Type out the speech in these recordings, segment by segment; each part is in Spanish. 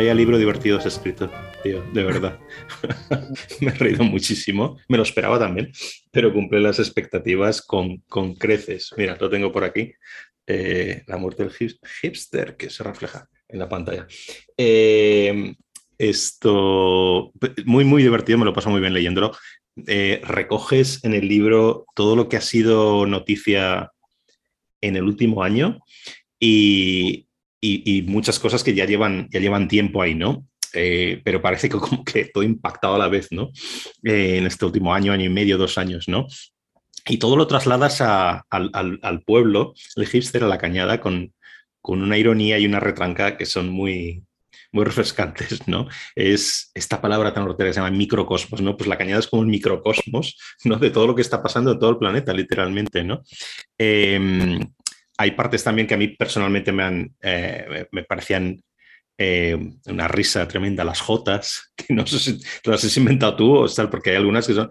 Vaya libro divertido has escrito, tío, de verdad. me he reído muchísimo, me lo esperaba también, pero cumple las expectativas con, con creces. Mira, lo tengo por aquí. Eh, la muerte del hipster que se refleja en la pantalla. Eh, esto, muy, muy divertido, me lo paso muy bien leyéndolo. Eh, recoges en el libro todo lo que ha sido noticia en el último año y, muchas cosas que ya llevan, ya llevan tiempo ahí, ¿no? Eh, pero parece que como que todo impactado a la vez, ¿no? Eh, en este último año, año y medio, dos años, ¿no? Y todo lo trasladas al, pueblo, el hipster, a la cañada, con, con una ironía y una retranca que son muy, muy refrescantes, ¿no? Es esta palabra tan hortera que se llama microcosmos, ¿no? Pues la cañada es como un microcosmos, ¿no? De todo lo que está pasando en todo el planeta, literalmente, ¿no? Em, hay partes también que a mí personalmente me, han, eh, me parecían eh, una risa tremenda, las Jotas, que no sé si las has inventado tú o tal, porque hay algunas que son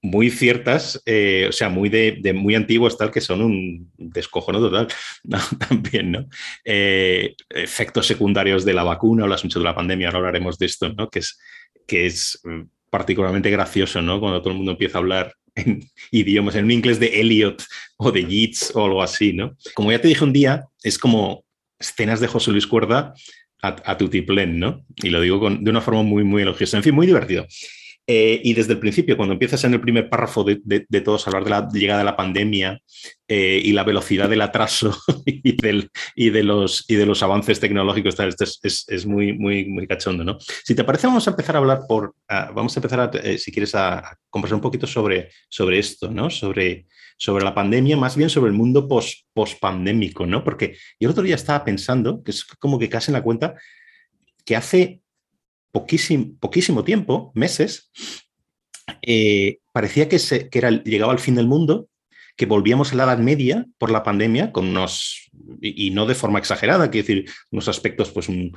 muy ciertas, eh, o sea, muy de, muy antiguas, tal, que son un descojono total, también, ¿no? efectos secundarios de la vacuna o las muchas de la pandemia, ahora hablaremos de esto, ¿no? Que es, que es mm, particularmente gracioso, ¿no? Cuando todo el mundo empieza a hablar en idiomas, en un inglés de Eliot o de Yeats o algo así, ¿no? Como ya te dije un día, es como escenas de José Luis Cuerda a, a tutiplén, ¿no? Y lo digo de una forma muy, muy elogiosa. En fin, muy divertido. Eh, y desde el principio, cuando empiezas en el primer párrafo de, de, todos a hablar de la llegada de la pandemia eh, y la velocidad del atraso y, de, los, y de los avances tecnológicos, es, es, es, muy, muy, muy cachondo, ¿no? Si te parece, vamos a empezar a hablar por, vamos a empezar, a, eh, si quieres, a, conversar un poquito sobre, sobre esto, ¿no? Sobre, sobre la pandemia, más bien sobre el mundo post, post-pandémico, ¿no? Porque yo el otro día estaba pensando, que es como que casi en la cuenta, que hace poquísimo, tiempo, meses, eh, parecía que, se, que era, llegaba al fin del mundo, que volvíamos a la Edad Media por la pandemia, con unos, y, no de forma exagerada, quiero decir, unos aspectos, pues un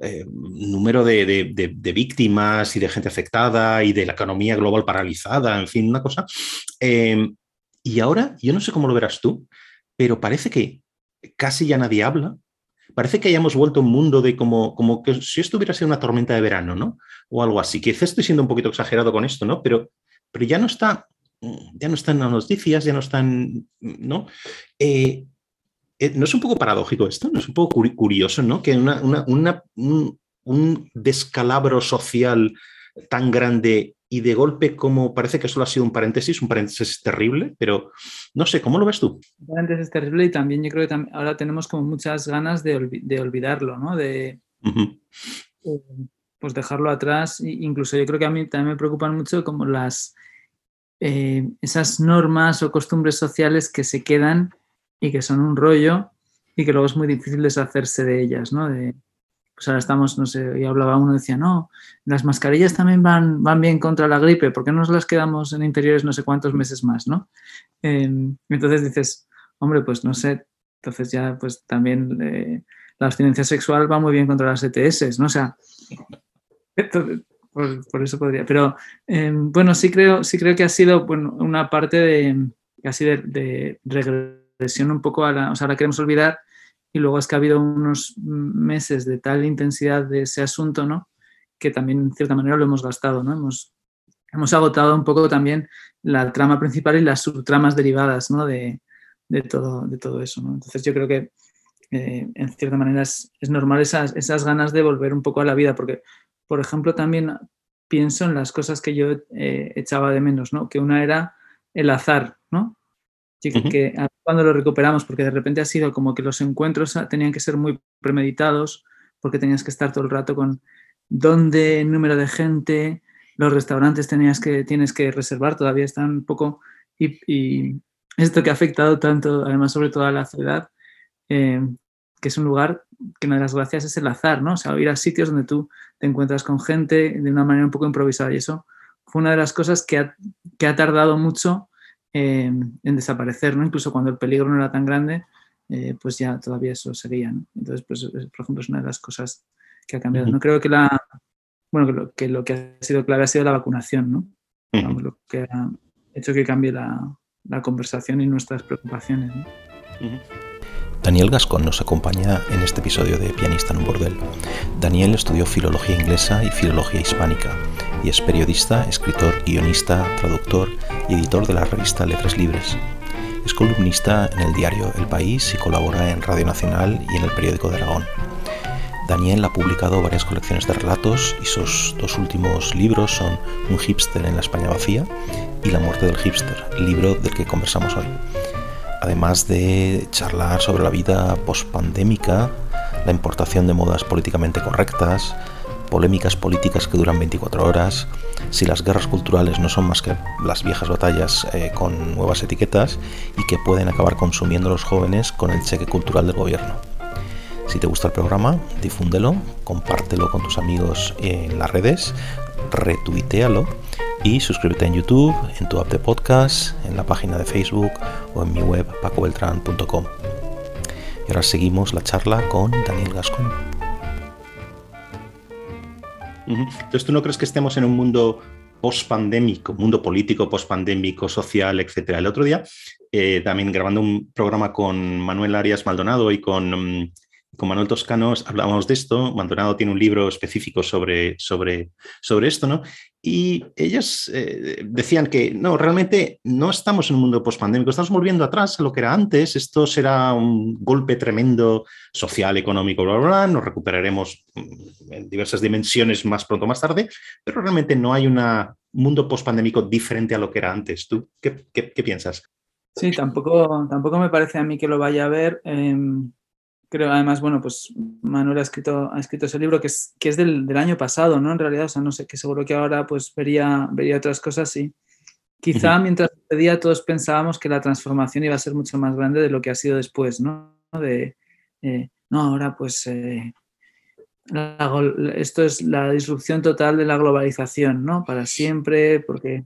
eh, número de, de, víctimas y de gente afectada y de la economía global paralizada, en fin, una cosa. Em, y ahora, yo no sé cómo lo verás tú, pero parece que casi ya nadie habla parece que hayamos vuelto a un mundo de como, como que si esto hubiera sido una tormenta de verano, ¿no? O algo así. Quizás estoy siendo un poquito exagerado con esto, ¿no? Pero, pero ya no está, ya no están las noticias, ya no están, ¿no? Eh, eh, ¿No es un poco paradójico esto? ¿No es un poco curioso, ¿no? Que una, un, un descalabro social tan grande y de golpe como parece que solo ha sido un paréntesis, un paréntesis terrible, pero no sé, ¿cómo lo ves tú? Un paréntesis terrible y también yo creo que ahora tenemos como muchas ganas de, olvidarlo, ¿no? De eh, pues dejarlo atrás. Incluso yo creo que a mí también me preocupan mucho como las eh, esas normas o costumbres sociales que se quedan y que son un rollo y que luego es muy difícil deshacerse de ellas, ¿no? De, pues ahora estamos, no sé, y hablaba uno, decía, no, las mascarillas también van, van bien contra la gripe, ¿por qué no nos las quedamos en interiores no sé cuántos meses más, no? Em, entonces dices, hombre, pues no sé, entonces ya pues también eh, la abstinencia sexual va muy bien contra las ETS, ¿no? O sea, por, eso podría, pero em, bueno, sí creo, sí creo que ha sido una parte de, casi de, de regresión un poco a la, o sea, ahora queremos olvidar y luego es que ha habido unos meses de tal intensidad de ese asunto, ¿no? Que también en cierta manera lo hemos gastado, ¿no? Hemos, hemos agotado un poco también la trama principal y las subtramas derivadas, ¿no? De, de todo, de todo eso. Entonces yo creo que eh, en cierta manera es, es, normal esas, esas ganas de volver un poco a la vida, porque, por ejemplo, también pienso en las cosas que yo eh, echaba de menos, ¿no? Que una era el azar, ¿no? que, cuando lo recuperamos, porque de repente ha sido como que los encuentros tenían que ser muy premeditados, porque tenías que estar todo el rato con dónde, número de gente, los restaurantes tenías que, tienes que reservar, todavía están un poco... Y, esto que ha afectado tanto, además sobre todo a la ciudad, eh, que es un lugar que una de las gracias es el azar, ¿no? O sea, ir a sitios donde tú te encuentras con gente de una manera un poco improvisada. Y eso fue una de las cosas que ha, que ha tardado mucho en desaparecer, ¿no? Incluso cuando el peligro no era tan grande, eh, pues ya todavía eso seguía, Entonces, pues, por ejemplo, es una de las cosas que ha cambiado. No creo que la, bueno, que lo, que ha sido clave ha sido la vacunación, ¿no? lo que ha hecho que cambie la, conversación y nuestras preocupaciones, Daniel Gascón nos acompaña en este episodio de Pianista en un bordel. Daniel estudió filología inglesa y filología hispánica y es periodista, escritor, guionista, traductor y editor de la revista Letras Libres. Es columnista en el diario El País y colabora en Radio Nacional y en el periódico de Aragón. Daniel ha publicado varias colecciones de relatos y sus dos últimos libros son Un hipster en la España vacía y La muerte del hipster, libro del que conversamos hoy. Además de charlar sobre la vida pospandémica, la importación de modas políticamente correctas, polémicas políticas que duran 24 horas, si las guerras culturales no son más que las viejas batallas eh, con nuevas etiquetas y que pueden acabar consumiendo los jóvenes con el cheque cultural del gobierno. Si te gusta el programa, difúndelo, compártelo con tus amigos en las redes, retuitealo y suscríbete en YouTube, en tu app de podcast, en la página de Facebook o en mi web pacobeltran.com. Y ahora seguimos la charla con Daniel Gascón. Entonces, ¿tú no crees que estemos en un mundo post-pandémico, mundo político, post-pandémico, social, etcétera? El otro día, eh, también grabando un programa con Manuel Arias Maldonado y con mm, con Manuel Toscano hablábamos de esto, Maldonado tiene un libro específico sobre, sobre, sobre esto, ¿no? Y ellos eh, decían que no, realmente no estamos en un mundo pospandémico, estamos volviendo atrás a lo que era antes, esto será un golpe tremendo social, económico, bla, bla, bla, nos recuperaremos mm, en diversas dimensiones más pronto o más tarde, pero realmente no hay un mundo pospandémico diferente a lo que era antes. ¿Tú qué, qué, piensas? Sí, tampoco, tampoco me parece a mí que lo vaya a ver. Creo, además, bueno, pues Manuel ha escrito, ha escrito ese libro que es, que es del, del, año pasado, ¿no? En realidad, o sea, no sé, que seguro que ahora pues vería, vería otras cosas, sí. Quizá mientras pedía todos pensábamos que la transformación iba a ser mucho más grande de lo que ha sido después, ¿no? De, eh, no, ahora pues eh, esto es la disrupción total de la globalización, ¿no? Para siempre, porque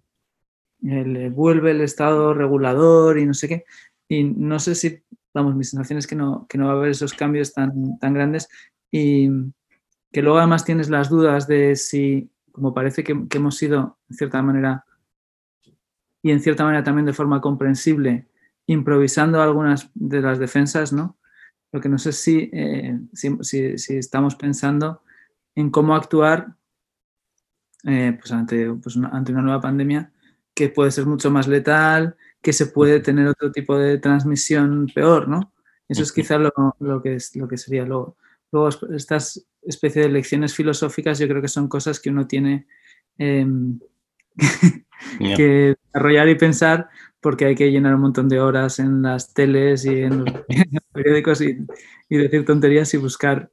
el, vuelve el Estado regulador y no sé qué. Y no sé si vamos, mi sensación es que no, que no va a haber esos cambios tan, tan grandes y que luego además tienes las dudas de si, como parece que, hemos sido, en cierta manera, y en cierta manera también de forma comprensible, improvisando algunas de las defensas, ¿no? Lo que no sé si, eh, si, estamos pensando en cómo actuar eh, pues ante, pues ante una nueva pandemia que puede ser mucho más letal, que se puede tener otro tipo de transmisión peor, ¿no? Eso es quizá lo, que, es, lo que sería. Luego, luego, estas especies de lecciones filosóficas yo creo que son cosas que uno tiene em, que desarrollar y pensar porque hay que llenar un montón de horas en las teles y en los, periódicos y, decir tonterías y buscar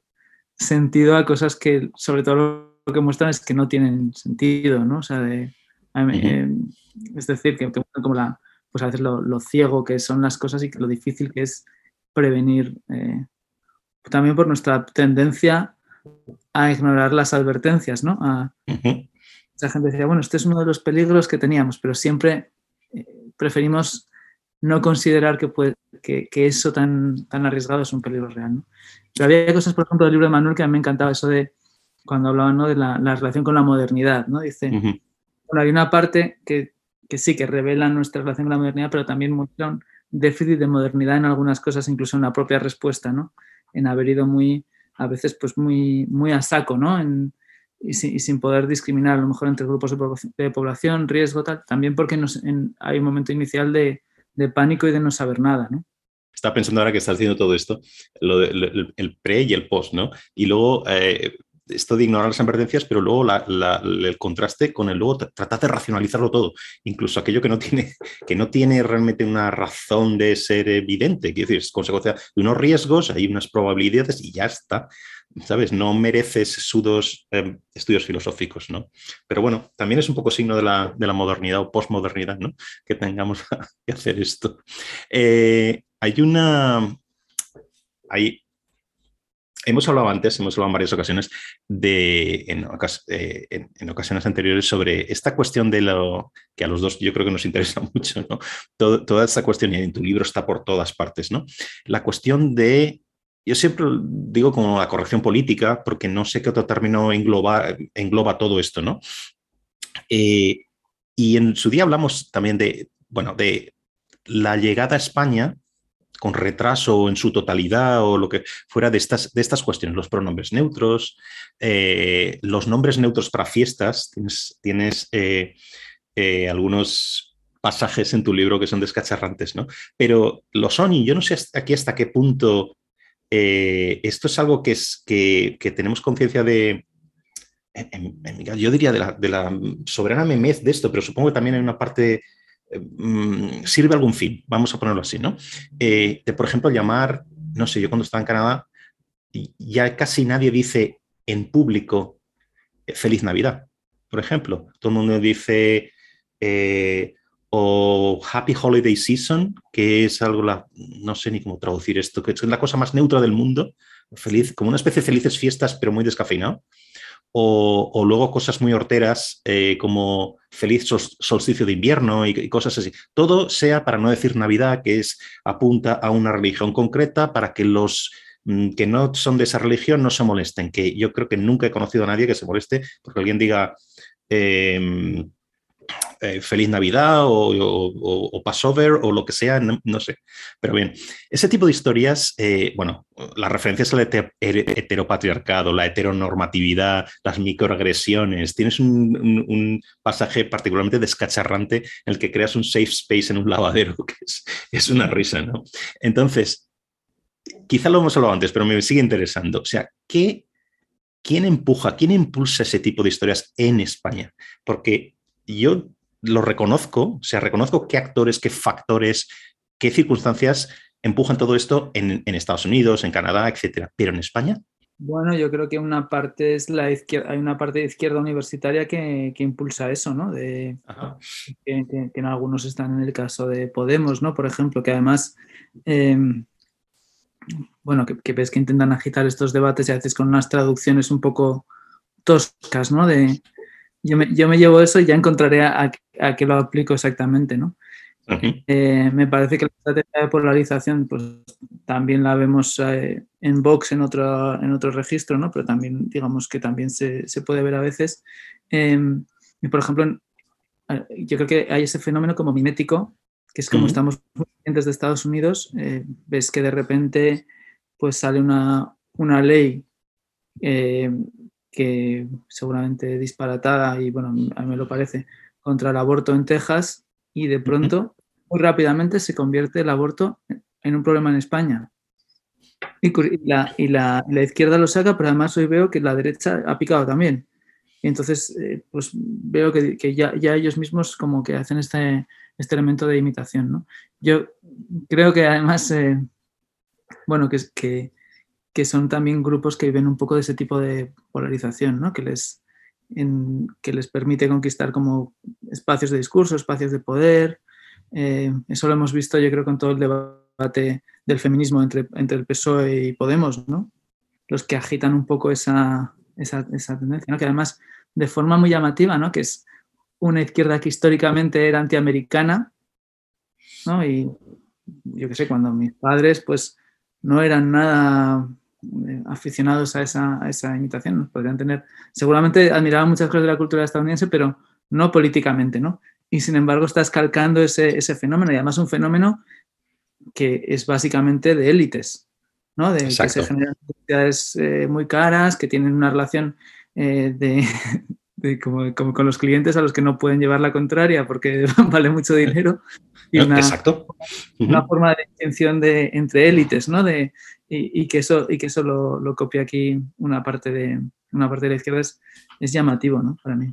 sentido a cosas que sobre todo lo que muestran es que no tienen sentido, ¿no? O sea, de, em, es decir, que, que como la, pues a veces lo, ciego que son las cosas y lo difícil que es prevenir. Eh, también por nuestra tendencia a ignorar las advertencias, ¿no? A, gente decía, bueno, este es uno de los peligros que teníamos, pero siempre eh, preferimos no considerar que, puede, que, eso tan, tan arriesgado es un peligro real. ¿no? había cosas, por ejemplo, del libro de Manuel que a mí me encantaba, eso de cuando hablaban ¿no? de la, relación con la modernidad. ¿no? Dice, bueno, hay una parte que que sí que revelan nuestra relación con la modernidad, pero también muestran déficit de modernidad en algunas cosas, incluso en la propia respuesta, ¿no? En haber ido muy, a veces, pues muy, muy a saco, ¿no? y, sin, poder discriminar a lo mejor entre grupos de población, riesgo, tal, también porque hay un momento inicial de, pánico y de no saber nada, ¿no? Estaba pensando ahora que estás haciendo todo esto, el, pre y el post, ¿no? Y luego eh, esto de ignorar las advertencias, pero luego el contraste con el luego tratar de racionalizarlo todo, incluso aquello que no tiene, que no tiene realmente una razón de ser evidente, quiero decir, es consecuencia de unos riesgos, hay unas probabilidades y ya está. ¿Sabes? No mereces sudos em, estudios filosóficos, ¿no? Pero bueno, también es un poco signo de la, modernidad o postmodernidad, ¿no? Que tengamos que hacer esto. Eh, hay una. Hay, hemos hablado antes, hemos hablado en varias ocasiones, de, en, eh, ocasiones anteriores sobre esta cuestión de lo que a los dos yo creo que nos interesa mucho, ¿no? toda esta cuestión, y en tu libro está por todas partes, ¿no? La cuestión de, yo siempre digo como la corrección política, porque no sé qué otro término engloba, engloba todo esto, ¿no? Eh, y en su día hablamos también de, bueno, de la llegada a España con retraso o en su totalidad o lo que fuera de estas, de estas cuestiones, los pronombres neutros, eh, los nombres neutros para fiestas, tienes, tienes eh, algunos pasajes en tu libro que son descacharrantes, ¿no? Pero lo son y yo no sé aquí hasta qué punto esto es algo que, es, que, tenemos conciencia de, yo diría de la, de la, soberana memez de esto, pero supongo que también hay una parte sirve algún fin, vamos a ponerlo así, ¿no? Eh, por ejemplo, llamar, no sé, yo cuando estaba en Canadá, ya casi nadie dice en público eh, Feliz Navidad, por ejemplo. Todo el mundo dice eh, o Happy Holiday Season, que es algo, la, no sé ni cómo traducir esto, que es la cosa más neutra del mundo, feliz, como una especie de felices fiestas, pero muy descafeinado o, luego cosas muy horteras eh, como feliz solsticio de invierno y, cosas así. Todo sea para no decir Navidad, que es apunta a una religión concreta para que los mm, que no son de esa religión no se molesten, que yo creo que nunca he conocido a nadie que se moleste porque alguien diga em, eh, Feliz Navidad o, Passover o lo que sea, no, sé. Pero bien, ese tipo de historias, eh, bueno, las referencias al heteropatriarcado, la heteronormatividad, las microagresiones, tienes un, pasaje particularmente descacharrante en el que creas un safe space en un lavadero, que es, una risa, ¿no? Entonces, quizá lo hemos hablado antes, pero me sigue interesando. O sea, ¿qué, ¿quién empuja, quién impulsa ese tipo de historias en España? Porque yo lo reconozco, o sea, reconozco qué actores, qué factores, qué circunstancias empujan todo esto en, Estados Unidos, en Canadá, etcétera. Pero en España. Bueno, yo creo que una parte es la izquierda, hay una parte de izquierda universitaria que, impulsa eso, ¿no? De, que, en algunos están en el caso de Podemos, ¿no? Por ejemplo, que además, em, bueno, que, ves que intentan agitar estos debates y a veces con unas traducciones un poco toscas, ¿no? De, yo me, llevo eso y ya encontraré a, qué lo aplico exactamente, ¿no? Eh, me parece que la estrategia de polarización, pues también la vemos eh, en Vox en otro, en otro registro, ¿no? Pero también, digamos que también se, puede ver a veces. Em, y por ejemplo, yo creo que hay ese fenómeno como mimético, que es como estamos muy de Estados Unidos, eh, ves que de repente pues sale una, una ley que seguramente disparatada y bueno, a mí me lo parece, contra el aborto en Texas y de pronto, muy rápidamente se convierte el aborto en un problema en España. Y la, y la, izquierda lo saca, pero además hoy veo que la derecha ha picado también. Y entonces, eh, pues veo que, que ya, ya, ellos mismos como que hacen este, este elemento de imitación. ¿no? Yo creo que además, eh, bueno, que, que, que son también grupos que viven un poco de ese tipo de polarización, ¿no? que, les, que les permite conquistar como espacios de discurso, espacios de poder. Eh, eso lo hemos visto yo creo con todo el debate del feminismo entre, entre el PSOE y Podemos, ¿no? los que agitan un poco esa, esa, tendencia, que además de forma muy llamativa, ¿no? que es una izquierda que históricamente era antiamericana, ¿no? y yo qué sé, cuando mis padres pues no eran nada aficionados a esa, esa imitación. Podrían tener, seguramente admiraban muchas cosas de la cultura estadounidense, pero no políticamente, ¿no? Y sin embargo está escalcando ese, ese fenómeno, y además un fenómeno que es básicamente de élites, ¿no? De que se generan sociedades eh, muy caras, que tienen una relación eh, de, como, con los clientes a los que no pueden llevar la contraria porque vale mucho dinero. Y una, Exacto. una forma de distinción de, entre élites, ¿no? De, y, que eso, y que eso lo, copia aquí una parte de, una parte de la izquierda es, llamativo, ¿no? Para mí.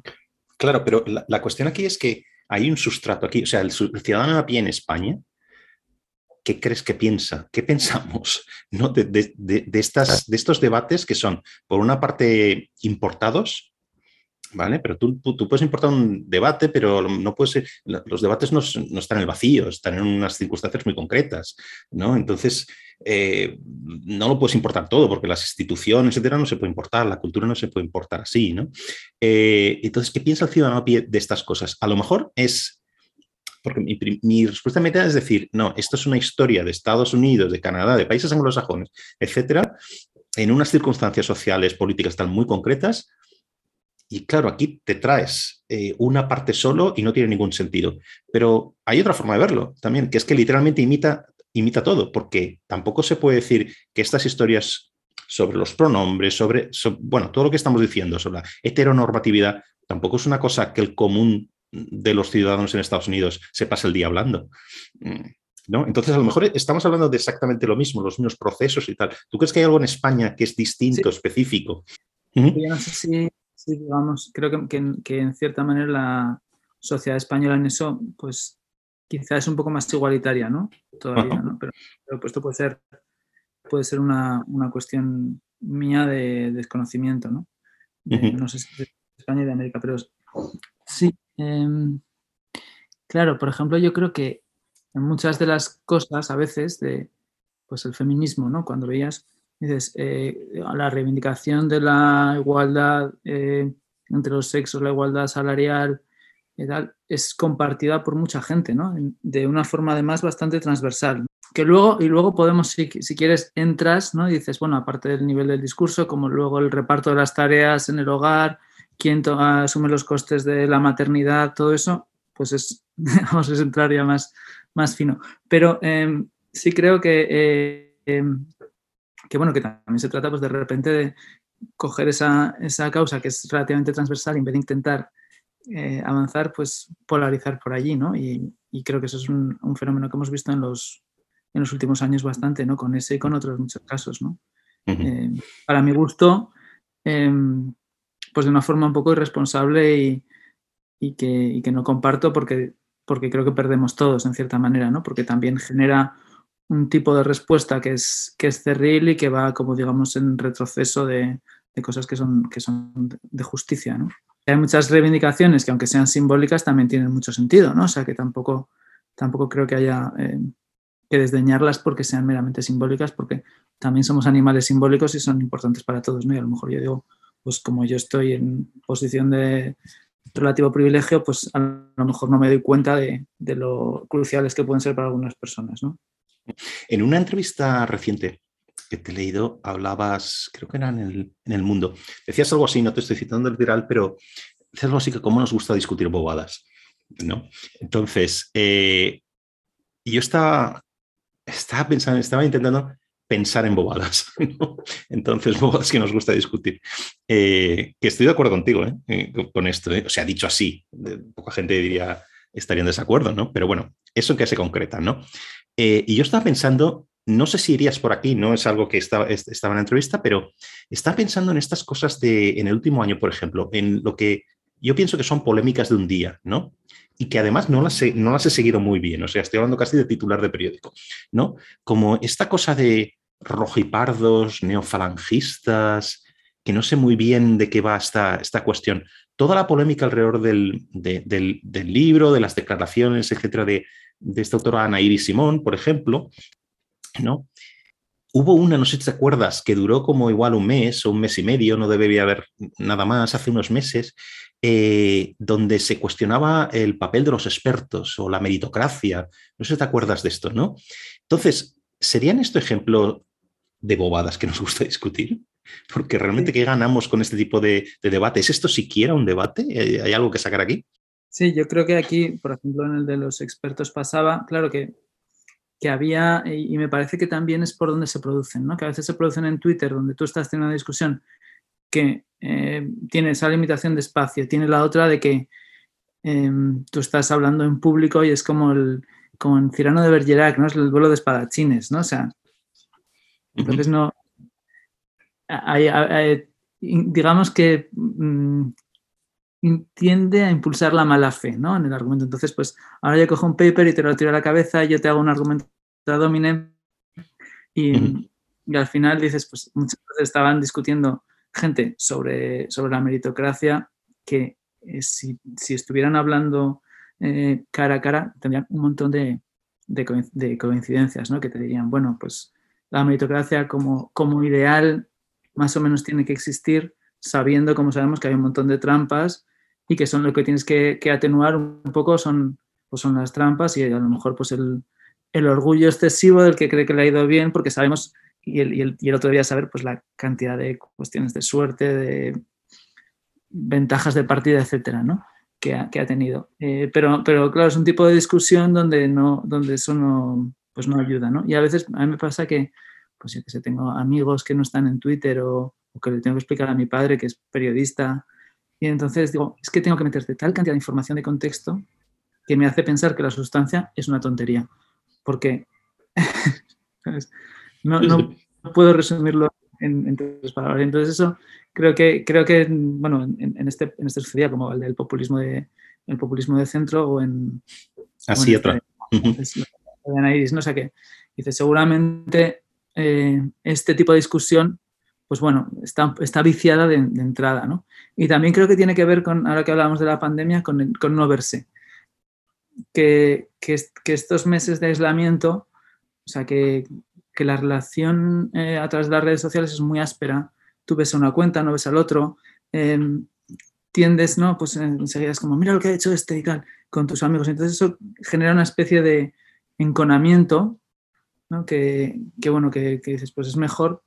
Claro, pero la, cuestión aquí es que hay un sustrato aquí, o sea, el, ciudadano a pie en España, ¿qué crees que piensa? ¿Qué pensamos ¿no? de, estas, de estos debates que son, por una parte, importados ¿vale? Pero tú, tú, puedes importar un debate, pero no puedes los debates no, no, están en el vacío, están en unas circunstancias muy concretas, ¿no? Entonces, eh, no lo puedes importar todo, porque las instituciones, etcétera, no se puede importar, la cultura no se puede importar así, ¿no? Eh, entonces, ¿qué piensa el ciudadano a pie de estas cosas? A lo mejor es porque mi, mi, respuesta es decir, no, esto es una historia de Estados Unidos, de Canadá, de países anglosajones, etcétera, en unas circunstancias sociales, políticas tan muy concretas, y claro, aquí te traes eh, una parte solo y no tiene ningún sentido. Pero hay otra forma de verlo también, que es que literalmente imita, imita todo, porque tampoco se puede decir que estas historias sobre los pronombres, sobre, bueno, todo lo que estamos diciendo sobre la heteronormatividad, tampoco es una cosa que el común de los ciudadanos en Estados Unidos se pase el día hablando. Mm, ¿No? Entonces, a lo mejor estamos hablando de exactamente lo mismo, los mismos procesos y tal. ¿Tú crees que hay algo en España que es distinto, específico? Yo no sé si, digamos, creo que, que, en cierta manera la sociedad española en eso, pues quizás es un poco más igualitaria, ¿no? Todavía, ¿no? Pero, pero esto puede ser puede ser una, cuestión mía de desconocimiento, ¿no? No sé si de España y de América, pero sí. Em, claro, por ejemplo, yo creo que en muchas de las cosas, a veces, de pues el feminismo, ¿no? Cuando veías, dices, eh, la reivindicación de la igualdad eh, entre los sexos, la igualdad salarial, es compartida por mucha gente, ¿no? De una forma además bastante transversal que luego, y luego podemos, si, quieres, entras, ¿no? Y dices, bueno, aparte del nivel del discurso, como luego el reparto de las tareas en el hogar, quién asume los costes de la maternidad, todo eso, pues es, vamos, a entrar ya más, más fino. Pero em, sí creo que, eh, em, que, bueno, que también se trata, pues de repente de coger esa, causa que es relativamente transversal y en vez de intentar eh, avanzar, pues polarizar por allí, ¿no? Y, creo que eso es un, fenómeno que hemos visto en los, en los últimos años bastante, ¿no? Con ese y con otros muchos casos, ¿no? Eh, para mi gusto, em, pues de una forma un poco irresponsable y, y, que, que, no comparto porque, porque creo que perdemos todos en cierta manera, ¿no? Porque también genera un tipo de respuesta que es, que es cerril y que va, como digamos, en retroceso de, de cosas que son, que son de justicia, ¿no? Hay muchas reivindicaciones que aunque sean simbólicas también tienen mucho sentido, ¿no? O sea que tampoco, tampoco creo que haya em, que desdeñarlas porque sean meramente simbólicas, porque también somos animales simbólicos y son importantes para todos, ¿no? Y a lo mejor yo digo, pues como yo estoy en posición de relativo privilegio, pues a lo mejor no me doy cuenta de, lo cruciales que pueden ser para algunas personas, ¿no? En una entrevista reciente que te he leído, hablabas, creo que era en el, en el Mundo, decías algo así, no te estoy citando el viral, pero decías algo así que cómo nos gusta discutir bobadas, ¿no? Entonces, eh, yo estaba estaba pensando, estaba intentando pensar en bobadas. Entonces, bobadas que nos gusta discutir. Eh, que estoy de acuerdo contigo ¿eh? Eh, con esto. O sea, dicho así, poca gente diría estaría en desacuerdo, ¿no? Pero bueno, eso en qué se concreta, ¿no? Y yo estaba pensando, no sé si irías por aquí, no es algo que estaba, estaba en la entrevista, pero estaba pensando en estas cosas de, en el último año, por ejemplo, en lo que yo pienso que son polémicas de un día, ¿no? y que además no las, he, no las he seguido muy bien, o sea, estoy hablando casi de titular de periódico, ¿no? Como esta cosa de rojipardos, neofalangistas, que no sé muy bien de qué va esta, esta cuestión. Toda la polémica alrededor del, del, libro, de las declaraciones, etcétera, de, de esta autora Ana Iris Simón, por ejemplo, ¿no? Hubo una, no sé si te acuerdas, que duró como igual un mes o un mes y medio, no debía haber nada más, hace unos meses, eh, donde se cuestionaba el papel de los expertos o la meritocracia. No sé si te acuerdas de esto, ¿no? Entonces, ¿serían esto ejemplo de bobadas que nos gusta discutir? Porque realmente, ¿qué ganamos con este tipo de, debate? ¿Es esto siquiera un debate? ¿Hay algo que sacar aquí? Sí, yo creo que aquí, por ejemplo, en el de los expertos pasaba, claro que, que había, y me parece que también es por donde se producen, ¿no? Que a veces se producen en Twitter, donde tú estás teniendo una discusión que eh, tiene esa limitación de espacio, tiene la otra de que em, tú estás hablando en público y es como el como en Cirano de Bergerac, ¿no? Es el vuelo de espadachines, ¿no? O sea, entonces no... digamos que mm, tiende a impulsar la mala fe, ¿no? En el argumento. Entonces, pues ahora yo cojo un paper y te lo tiro a la cabeza y yo te hago un argumento de domine y, y al final dices, pues muchas veces estaban discutiendo gente sobre, sobre la meritocracia que eh, si, estuvieran hablando eh, cara a cara tendrían un montón de, coincidencias, ¿no? Que te dirían, bueno, pues la meritocracia como, como ideal más o menos tiene que existir, sabiendo, como sabemos, que hay un montón de trampas y que son lo que tienes que, atenuar un poco son, pues son las trampas y a lo mejor pues el, orgullo excesivo del que cree que le ha ido bien porque sabemos y el, otro día saber pues, la cantidad de cuestiones de suerte, de ventajas de partida, etcétera, ¿no? que, ha, que ha tenido. Eh, pero, pero claro, es un tipo de discusión donde, no, donde eso no, pues no ayuda, ¿no? Y a veces a mí me pasa que, pues yo que sé, tengo amigos que no están en Twitter o, que le tengo que explicar a mi padre que es periodista y entonces digo, es que tengo que meterte tal cantidad de información de contexto que me hace pensar que la sustancia es una tontería, porque no, no, puedo resumirlo en, tres palabras. Entonces eso creo que, creo que bueno, en, este, en este sucedía como el del populismo de, el populismo de centro o en... Así otra. Este, ¿no? sé qué dice, seguramente eh, este tipo de discusión, pues bueno, está, está viciada de, entrada, ¿no? Y también creo que tiene que ver con, ahora que hablábamos de la pandemia, con, no verse. Que, que, que, estos meses de aislamiento, o sea, que, que la relación eh, a través de las redes sociales es muy áspera. Tú ves a una cuenta, no ves al otro. Em, tiendes, ¿no? Pues enseguida es como, mira lo que ha hecho este y tal, con tus amigos. Entonces eso genera una especie de enconamiento, ¿no? Que, bueno, que, dices, pues es mejor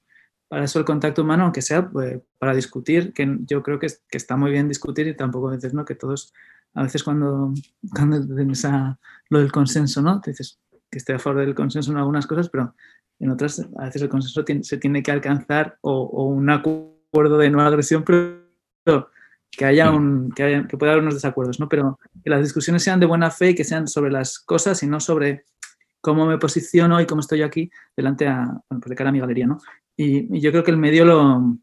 para eso el contacto humano, aunque sea pues, para discutir, que yo creo que, que, está muy bien discutir y tampoco a veces, ¿no? Que todos, a veces cuando, cuando tienes a, lo del consenso, ¿no? Te dices que estoy a favor del consenso en algunas cosas, pero en otras a veces el consenso se tiene que alcanzar o, un acuerdo de no agresión, pero que haya un que, que pueda haber unos desacuerdos, ¿no? Pero que las discusiones sean de buena fe y que sean sobre las cosas y no sobre cómo me posiciono y cómo estoy aquí delante a, pues de cara a mi galería, ¿no? Y, yo creo que el medio lo,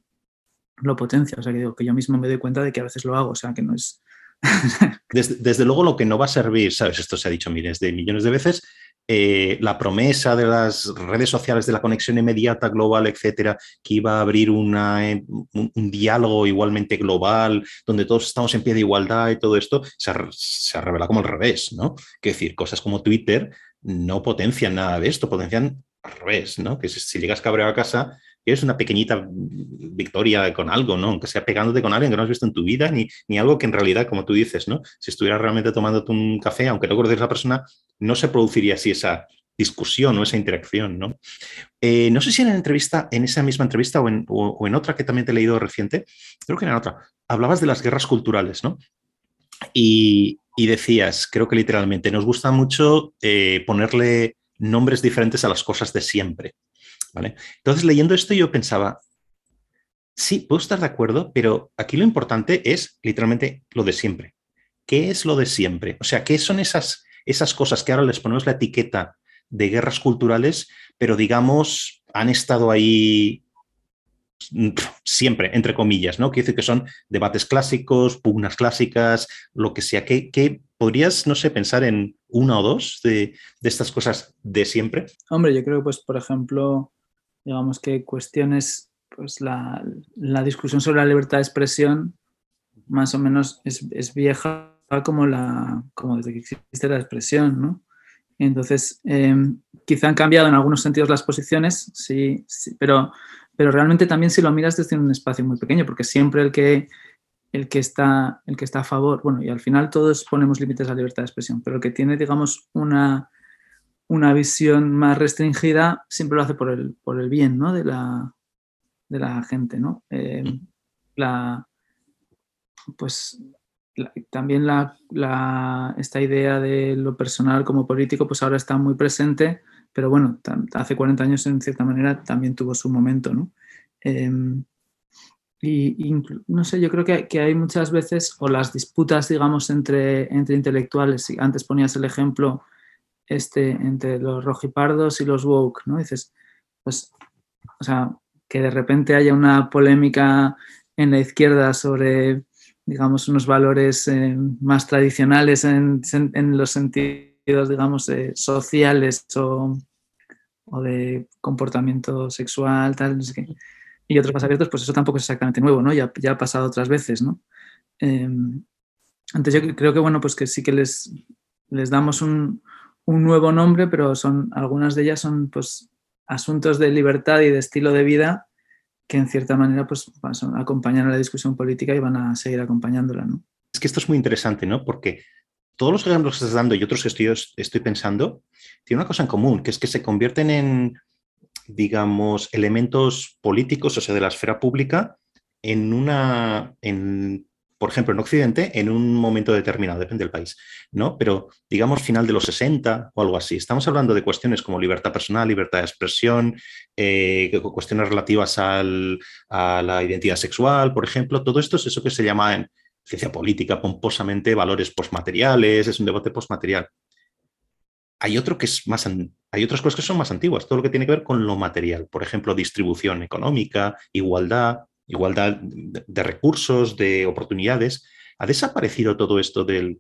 lo potencia, o sea, que digo que yo mismo me doy cuenta de que a veces lo hago, o sea, que no es... desde, desde, luego lo que no va a servir, ¿sabes? Esto se ha dicho miles de millones de veces, eh, la promesa de las redes sociales, de la conexión inmediata global, etcétera, que iba a abrir eh, un, diálogo igualmente global, donde todos estamos en pie de igualdad y todo esto, se ha, revelado como al revés, ¿no? Que decir, cosas como Twitter no potencian nada de esto, potencian al revés, ¿no? Que si, llegas cabreado a casa, es una pequeñita victoria con algo, ¿no? Aunque sea pegándote con alguien que no has visto en tu vida, ni, ni algo que en realidad, como tú dices, ¿no? Si estuvieras realmente tomándote un café, aunque no conoces a la persona, no se produciría así esa discusión o esa interacción, ¿no? Eh, no sé si en la entrevista, en esa misma entrevista o en, otra que también te he leído reciente, creo que en otra, hablabas de las guerras culturales, ¿no? Y, y decías, creo que literalmente, nos gusta mucho eh, ponerle nombres diferentes a las cosas de siempre, Entonces, leyendo esto yo pensaba, sí, puedo estar de acuerdo, pero aquí lo importante es literalmente lo de siempre. ¿Qué es lo de siempre? O sea, ¿qué son esas esas cosas que ahora les ponemos la etiqueta de guerras culturales, pero digamos, han estado ahí siempre, entre comillas, ¿no? Quiere decir que son debates clásicos, pugnas clásicas, lo que sea. ¿Qué, podrías, no sé, pensar en una o dos de, estas cosas de siempre? Hombre, yo creo, pues, por ejemplo, digamos que cuestiones, pues la, discusión sobre la libertad de expresión más o menos es, es vieja como, la, como desde que existe la expresión, ¿no? Entonces, em, quizá han cambiado en algunos sentidos las posiciones, sí, pero, pero realmente también si lo miras desde un espacio muy pequeño, porque siempre el que, el que, está, el que está a favor, bueno, y al final todos ponemos límites a la libertad de expresión, pero el que tiene, digamos, una, una visión más restringida, siempre lo hace por el, por el bien, ¿no? De la, de la gente, ¿no? Em, la, pues también la, esta idea de lo personal como político, pues ahora está muy presente, pero bueno, hace 40 años en cierta manera también tuvo su momento, ¿no? Em, y, no sé, yo creo que, que, hay muchas veces, o las disputas, digamos, entre, entre intelectuales, antes ponías el ejemplo este, entre los rojipardos y los woke, ¿no? dices, pues, o sea, que de repente haya una polémica en la izquierda sobre digamos, unos valores eh, más tradicionales en, los sentidos, digamos, eh, sociales o, de comportamiento sexual, tal, no sé qué. Y otros más abiertos, pues eso tampoco es exactamente nuevo, ¿no? Ya, ya ha pasado otras veces, ¿no? Em, entonces yo creo que, bueno, pues que sí que les, les damos un, un nuevo nombre, pero son, algunas de ellas son, pues, asuntos de libertad y de estilo de vida que en cierta manera pues, acompañan a la discusión política y van a seguir acompañándola. ¿no? Es que esto es muy interesante, ¿no? Porque todos los ejemplos que estás dando y otros que estoy, estoy pensando tienen una cosa en común, que es que se convierten en, digamos, elementos políticos, o sea, de la esfera pública, en una, en, por ejemplo, en Occidente, en un momento determinado, depende del país, ¿no? Pero digamos final de los 60 o algo así. Estamos hablando de cuestiones como libertad personal, libertad de expresión, eh, cuestiones relativas a la identidad sexual, por ejemplo. Todo esto es eso que se llama en ciencia política pomposamente valores postmateriales, es un debate postmaterial. Hay, otro que es más, hay otras cosas que son más antiguas, todo lo que tiene que ver con lo material, por ejemplo, distribución económica, igualdad, igualdad de recursos, de oportunidades. ¿Ha desaparecido todo esto del,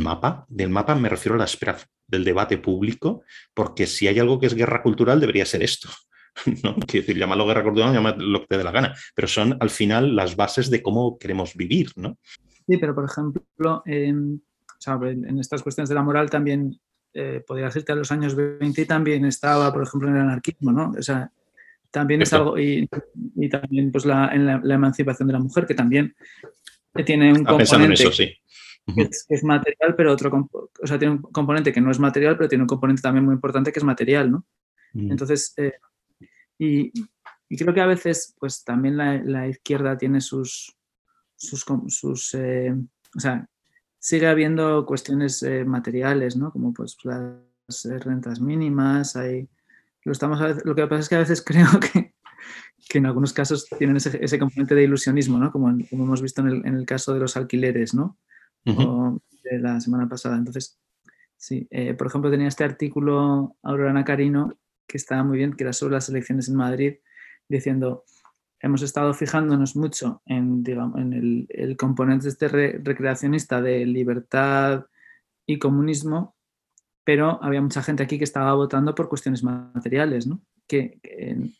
mapa? Del mapa me refiero a la espera del debate público, porque si hay algo que es guerra cultural, debería ser esto. ¿no? Quiero decir, llamarlo guerra cultural, llamarlo lo que te dé la gana, pero son al final las bases de cómo queremos vivir, ¿no? Sí, pero por ejemplo, en, estas cuestiones de la moral también eh, podría decirte a los años 20 también estaba, por ejemplo, en el anarquismo, ¿no? O sea, también es algo, y, también pues la, en la, emancipación de la mujer, que también tiene un componente que, es, material, pero otro, o sea, tiene un componente que no es material, pero tiene un componente también muy importante que es material, ¿no? Mm. Entonces, eh, y, creo que a veces, pues también la, izquierda tiene sus, sus, sus eh, o sea, sigue habiendo cuestiones eh, materiales, ¿no? Como pues las rentas mínimas, hay lo, estamos lo que pasa es que a veces creo que, que en algunos casos tienen ese, ese, componente de ilusionismo, ¿no? Como, como hemos visto en el, en el, caso de los alquileres, ¿no? de la semana pasada. Entonces, sí, eh, por ejemplo, tenía este artículo Aurora Nacarino que estaba muy bien, que era sobre las elecciones en Madrid, diciendo, hemos estado fijándonos mucho en, digamos, en el, el componente este recreacionista de libertad y comunismo, pero había mucha gente aquí que estaba votando por cuestiones materiales, ¿no? Que, en,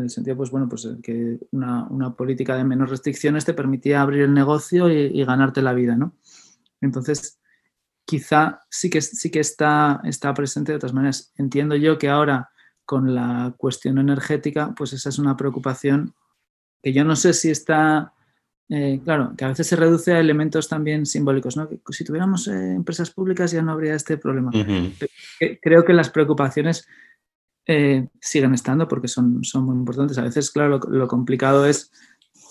el sentido, pues bueno, pues que una, política de menos restricciones te permitía abrir el negocio y, ganarte la vida, ¿no? Entonces, quizá sí que, sí que está, está presente de otras maneras. Entiendo yo que ahora con la cuestión energética, pues esa es una preocupación que yo no sé si está eh, claro, que a veces se reduce a elementos también simbólicos, ¿no? si tuviéramos eh, empresas públicas ya no habría este problema. Creo que las preocupaciones eh, siguen estando porque son, son muy importantes. A veces, claro, lo, complicado es,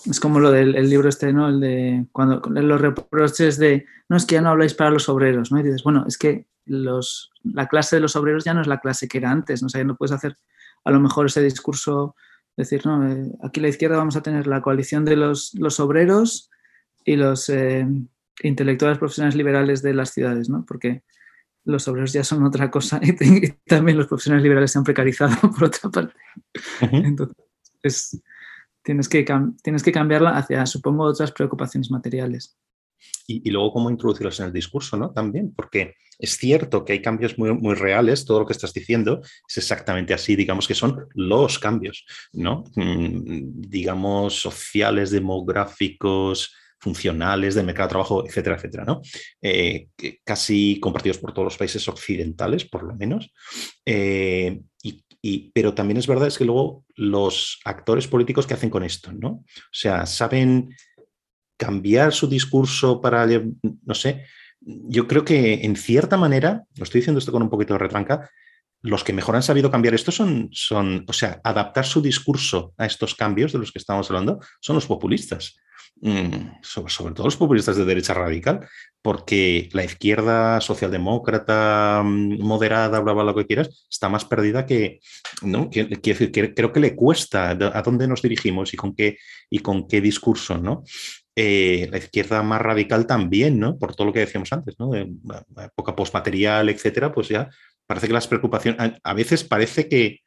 es como lo del libro este, ¿no? El de cuando los reproches de, no, es que ya no habláis para los obreros, ¿no? Y dices, bueno, es que los, la clase de los obreros ya no es la clase que era antes, ¿no? O sea, no puedes hacer a lo mejor ese discurso decir, no, eh, aquí a la izquierda vamos a tener la coalición de los, los obreros y los eh, intelectuales profesionales liberales de las ciudades, ¿no? Porque los obreros ya son otra cosa y, también los profesionales liberales se han precarizado por otra parte. Entonces, tienes que, tienes que cambiarla hacia, supongo, otras preocupaciones materiales y, luego cómo introducirlos en el discurso, ¿no? También, porque es cierto que hay cambios muy, muy reales, todo lo que estás diciendo es exactamente así, digamos que son los cambios, ¿no? Mm, digamos, sociales, demográficos, funcionales, de mercado de trabajo, etcétera, etcétera, ¿no? Eh, casi compartidos por todos los países occidentales, por lo menos. Eh, y, pero también es verdad es que luego los actores políticos que hacen con esto, ¿no? O sea, saben cambiar su discurso para, no sé, yo creo que en cierta manera, lo estoy diciendo esto con un poquito de retranca, los que mejor han sabido cambiar esto son, son, o sea, adaptar su discurso a estos cambios de los que estamos hablando, son los populistas. Mm, sobre, todo los populistas de derecha radical, porque la izquierda socialdemócrata, mm, moderada, bla, bla, lo que quieras, está más perdida que, ¿no? Creo que le cuesta a dónde nos dirigimos y con qué, y con qué discurso, ¿no? Eh, la izquierda más radical también, ¿no? Por todo lo que decíamos antes, ¿no? De época postmaterial, etcétera, pues ya parece que las preocupaciones, a, veces parece que,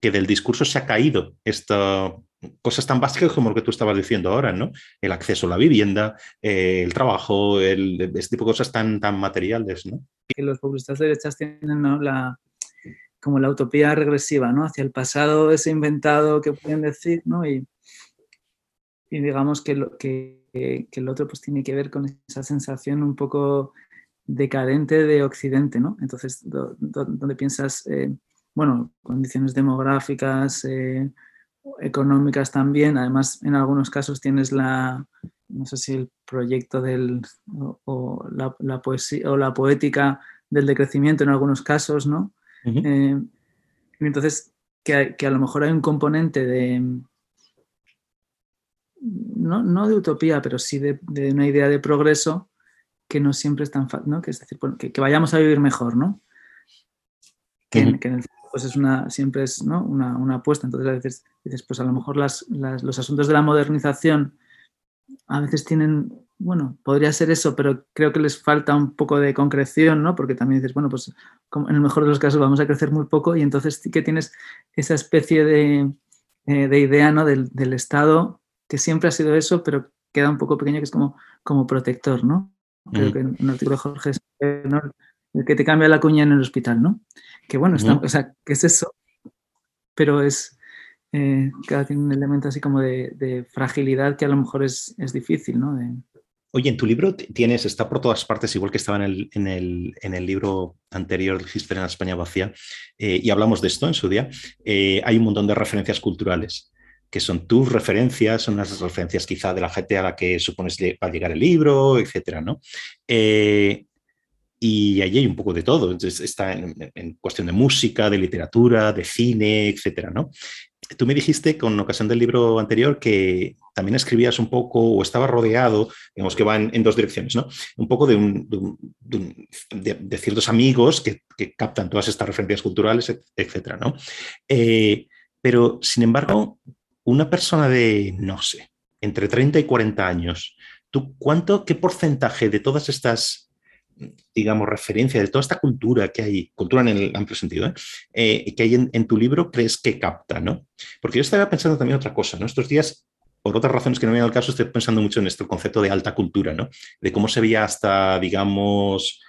que, del discurso se ha caído esta, cosas tan básicas como lo que tú estabas diciendo ahora, ¿no? El acceso a la vivienda, eh, el trabajo, el, este tipo de cosas tan, tan materiales, ¿no? Los populistas de derechas tienen ¿no? la, como la utopía regresiva, ¿no? Hacia el pasado ese inventado que pueden decir, ¿no? Y, y digamos que, lo, que, el otro pues tiene que ver con esa sensación un poco decadente de Occidente, ¿no? Entonces, donde piensas, eh, bueno, condiciones demográficas, eh, económicas también, además en algunos casos tienes la, no sé si el proyecto del, o, la, poesía, o la poética del decrecimiento en algunos casos, ¿no? Eh, entonces, que, que, a lo mejor hay un componente de, no, de utopía, pero sí de, una idea de progreso que no siempre es tan fácil, ¿no? Que es decir, que, vayamos a vivir mejor, ¿no? Que, en, el pues es una, siempre es ¿no? una, una, apuesta. Entonces a veces dices, pues a lo mejor las, los asuntos de la modernización a veces tienen, bueno, podría ser eso, pero creo que les falta un poco de concreción, ¿no? Porque también dices, bueno, pues en el mejor de los casos vamos a crecer muy poco y entonces sí que tienes esa especie de, eh, de idea, ¿no? Del, del, Estado que siempre ha sido eso, pero queda un poco pequeño, que es como, como protector, ¿no? Creo que en un artículo de Jorge, el que te cambia la cuña en el hospital, ¿no? Que bueno, está, o sea, ¿qué es eso? Pero es, eh, tiene un elemento así como de, fragilidad que a lo mejor es, es difícil, ¿no? Oye, en tu libro tienes, está por todas partes, igual que estaba en el, en el, en el libro anterior, Historia en la España vacía, eh, y hablamos de esto en su día, eh, hay un montón de referencias culturales que son tus referencias, son las referencias quizá de la gente a la que supones va a llegar el libro, etcétera, ¿no? Eh, y allí hay un poco de todo. Entonces, está en, cuestión de música, de literatura, de cine, etcétera, ¿no? Tú me dijiste con ocasión del libro anterior que también escribías un poco o estaba rodeado, digamos que va en, dos direcciones, ¿no? Un poco de, de, ciertos amigos que, captan todas estas referencias culturales, etcétera, ¿no? Eh, pero, sin embargo, una persona de, no sé, entre 30 y 40 años, ¿tú cuánto, qué porcentaje de todas estas digamos, referencia de toda esta cultura que hay, cultura en el amplio sentido, ¿eh? Eh, que hay en, tu libro, crees que capta, ¿no? Porque yo estaba pensando también otra cosa, ¿no? Estos días, por otras razones que no vienen al caso, estoy pensando mucho en este concepto de alta cultura, ¿no? De cómo se veía hasta, digamos,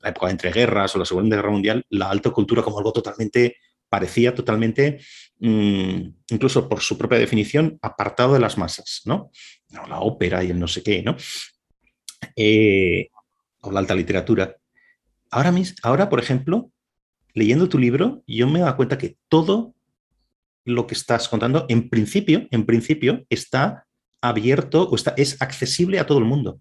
la época de entreguerras o la Segunda Guerra Mundial, la alta cultura como algo totalmente, parecía totalmente, incluso por su propia definición, apartado de las masas, ¿no? La ópera y el no sé qué, ¿no? Eh, o la alta literatura. Ahora, ahora, por ejemplo, leyendo tu libro, yo me doy cuenta que todo lo que estás contando, en principio, en principio, está abierto o está, es accesible a todo el mundo,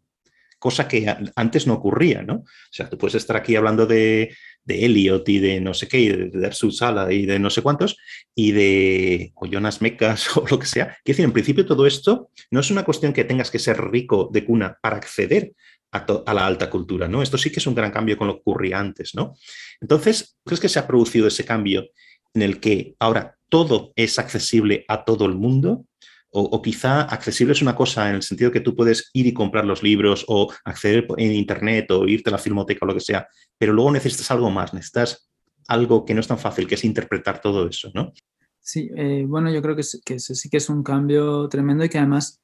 cosa que antes no ocurría, ¿no? O sea, tú puedes estar aquí hablando de, de Eliot y de no sé qué, y de, de Sala y de no sé cuántos, y de o Jonas Mecas o lo que sea. Quiero decir, en principio todo esto no es una cuestión que tengas que ser rico de cuna para acceder a, la alta cultura, ¿no? Esto sí que es un gran cambio con lo que ocurría antes, ¿no? Entonces, ¿crees que se ha producido ese cambio en el que ahora todo es accesible a todo el mundo? O, quizá accesible es una cosa en el sentido que tú puedes ir y comprar los libros o acceder en internet o irte a la filmoteca o lo que sea, pero luego necesitas algo más, necesitas algo que no es tan fácil, que es interpretar todo eso, ¿no? Sí, eh, bueno, yo creo que, que sí que es un cambio tremendo y que además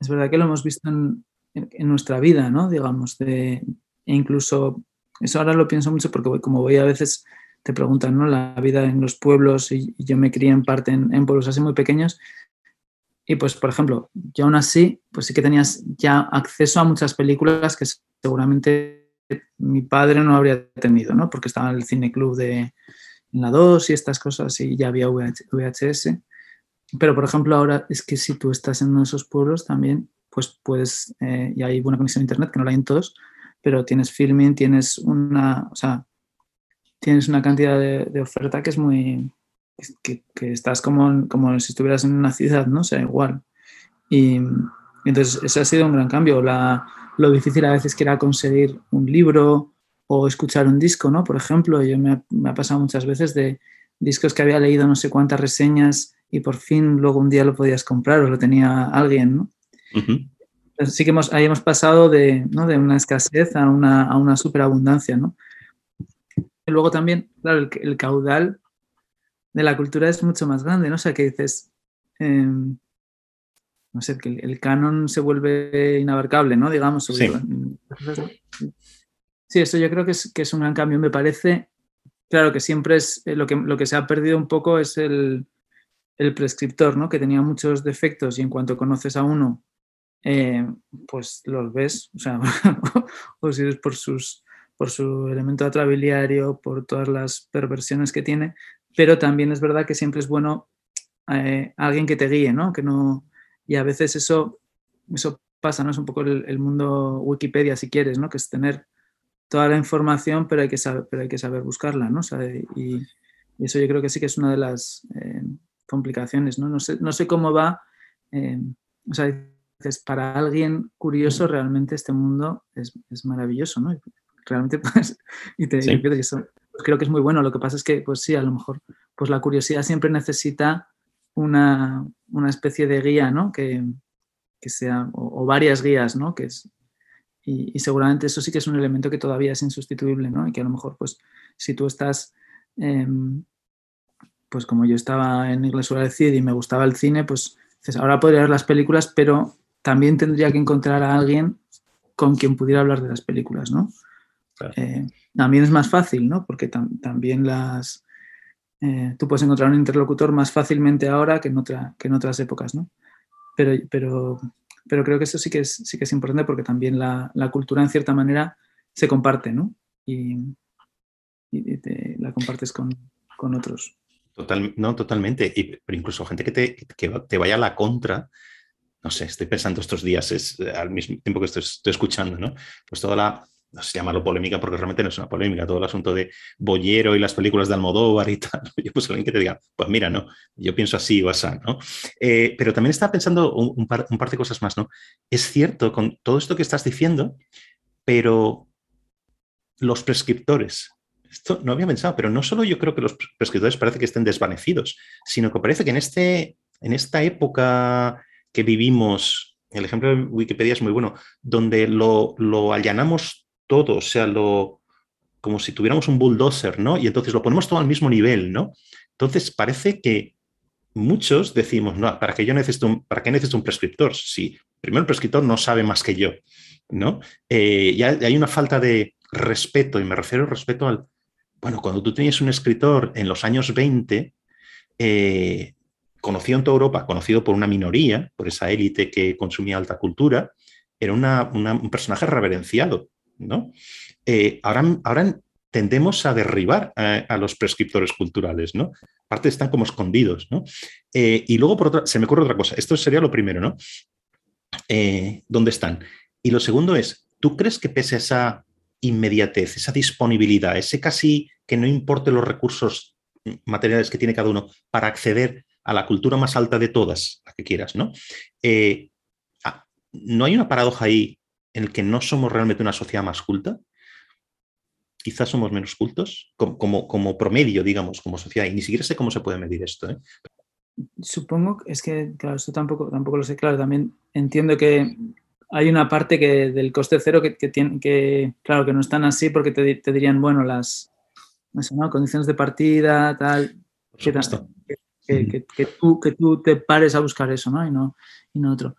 es verdad que lo hemos visto en, en, nuestra vida, ¿no? Digamos, de, e incluso, eso ahora lo pienso mucho porque como voy a veces, te preguntan, ¿no? La vida en los pueblos y, yo me crié en parte en, pueblos así muy pequeños y pues, por ejemplo, yo aún así, pues sí que tenías ya acceso a muchas películas que seguramente mi padre no habría tenido, ¿no? Porque estaba en el cineclub de en la 2 y estas cosas y ya había VHS. Pero, por ejemplo, ahora es que si tú estás en uno de esos pueblos también pues puedes, eh, y hay buena conexión a internet, que no la hay en todos, pero tienes filming, tienes una, o sea, tienes una cantidad de, oferta que es muy, que, estás como, como si estuvieras en una ciudad, ¿no? O sea, igual. Y, entonces, ese ha sido un gran cambio. La, lo difícil a veces que era conseguir un libro o escuchar un disco, ¿no? Por ejemplo, yo me me ha pasado muchas veces de discos que había leído no sé cuántas reseñas y por fin luego un día lo podías comprar o lo tenía alguien, ¿no? Sí que hemos, ahí hemos pasado de, ¿no? de una escasez a una, a una superabundancia, ¿no? Y luego también, claro, el, caudal de la cultura es mucho más grande, ¿no? O sea, que dices, em, no sé, que el, canon se vuelve inabarcable, ¿no? Digamos. sí. sí, esto yo creo que es, que es un gran cambio. Me parece, claro, que siempre es, eh, lo que, lo que se ha perdido un poco es el, el prescriptor, ¿no? Que tenía muchos defectos y en cuanto conoces a uno eh, pues los ves, o sea, o si es por, sus, por su elemento atrabiliario, por todas las perversiones que tiene, pero también es verdad que siempre es bueno eh, alguien que te guíe, ¿no? Que no y a veces eso, eso pasa, ¿no? Es un poco el, mundo Wikipedia, si quieres, ¿no? Que es tener toda la información, pero hay que saber, pero hay que saber buscarla, ¿no? y, eso yo creo que sí que es una de las eh, complicaciones, ¿no? No sé, no sé cómo va o sea, dices, para alguien curioso realmente este mundo es, maravilloso, ¿no? Realmente, pues, y te digo que eso creo que es muy bueno. Lo que pasa es que, pues sí, a lo mejor, pues la curiosidad siempre necesita una, especie de guía, ¿no? Que, sea, o, varias guías, ¿no? Que es, y, seguramente eso sí que es un elemento que todavía es insustituible, ¿no? Y que a lo mejor, pues, si tú estás, em, pues como yo estaba en Iglesia del Cid y me gustaba el cine, pues ahora podría ver las películas, pero también tendría que encontrar a alguien con quien pudiera hablar de las películas, ¿no? Eh, también es más fácil, ¿no? Porque también las... Eh, tú puedes encontrar un interlocutor más fácilmente ahora que en, otra, que en otras épocas, ¿no? Pero, pero, pero creo que eso sí que es, sí que es importante porque también la, cultura, en cierta manera, se comparte, ¿no? Y, la compartes con, otros. Total, no, totalmente. Y, pero incluso gente que te, que te vaya a la contra, no sé, estoy pensando estos días, es al mismo tiempo que estoy, estoy escuchando, ¿no? Pues toda la, no sé llamarlo polémica porque realmente no es una polémica, todo el asunto de Bollero y las películas de Almodóvar y tal. Yo pues alguien que te diga, pues mira, no, yo pienso así o así, ¿no? Eh, pero también estaba pensando un, par, de cosas más, ¿no? Es cierto con todo esto que estás diciendo, pero los prescriptores, esto no había pensado, pero no solo yo creo que los prescriptores parece que estén desvanecidos, sino que parece que en, este, en esta época que vivimos, el ejemplo de Wikipedia es muy bueno, donde lo, lo allanamos todo, o sea, lo, como si tuviéramos un bulldozer, ¿no? Y entonces lo ponemos todo al mismo nivel, ¿no? Entonces parece que muchos decimos, no, ¿para qué yo necesito un, ¿para qué necesito un prescriptor? Si primero el prescriptor no sabe más que yo, ¿no? Eh, ya hay una falta de respeto, y me refiero al respeto al, bueno, cuando tú tenías un escritor en los años 20, eh, conocido en toda Europa, conocido por una minoría, por esa élite que consumía alta cultura, era un personaje reverenciado. ¿No? Eh, ahora, tendemos a derribar a, los prescriptores culturales, ¿no? Aparte están como escondidos. Eh, y luego, por otra, se me ocurre otra cosa. Esto sería lo primero, ¿no? Eh, ¿Dónde están? Y lo segundo es, ¿tú crees que pese a esa inmediatez, esa disponibilidad, ese casi que no importe los recursos materiales que tiene cada uno para acceder a la cultura más alta de todas, la que quieras, ¿no? Ah, ¿No hay una paradoja ahí en el que no somos realmente una sociedad más culta, quizás somos menos cultos, como, como, promedio, digamos, como sociedad, y ni siquiera sé cómo se puede medir esto. ¿eh? Supongo, es que, claro, esto tampoco, tampoco lo sé, claro, también entiendo que hay una parte que, del coste cero que, tiene, que, claro, que no están así porque te, dirían, bueno, las condiciones de partida, tal, que, tú, que tú te pares a buscar eso, ¿no? Y no, y no otro.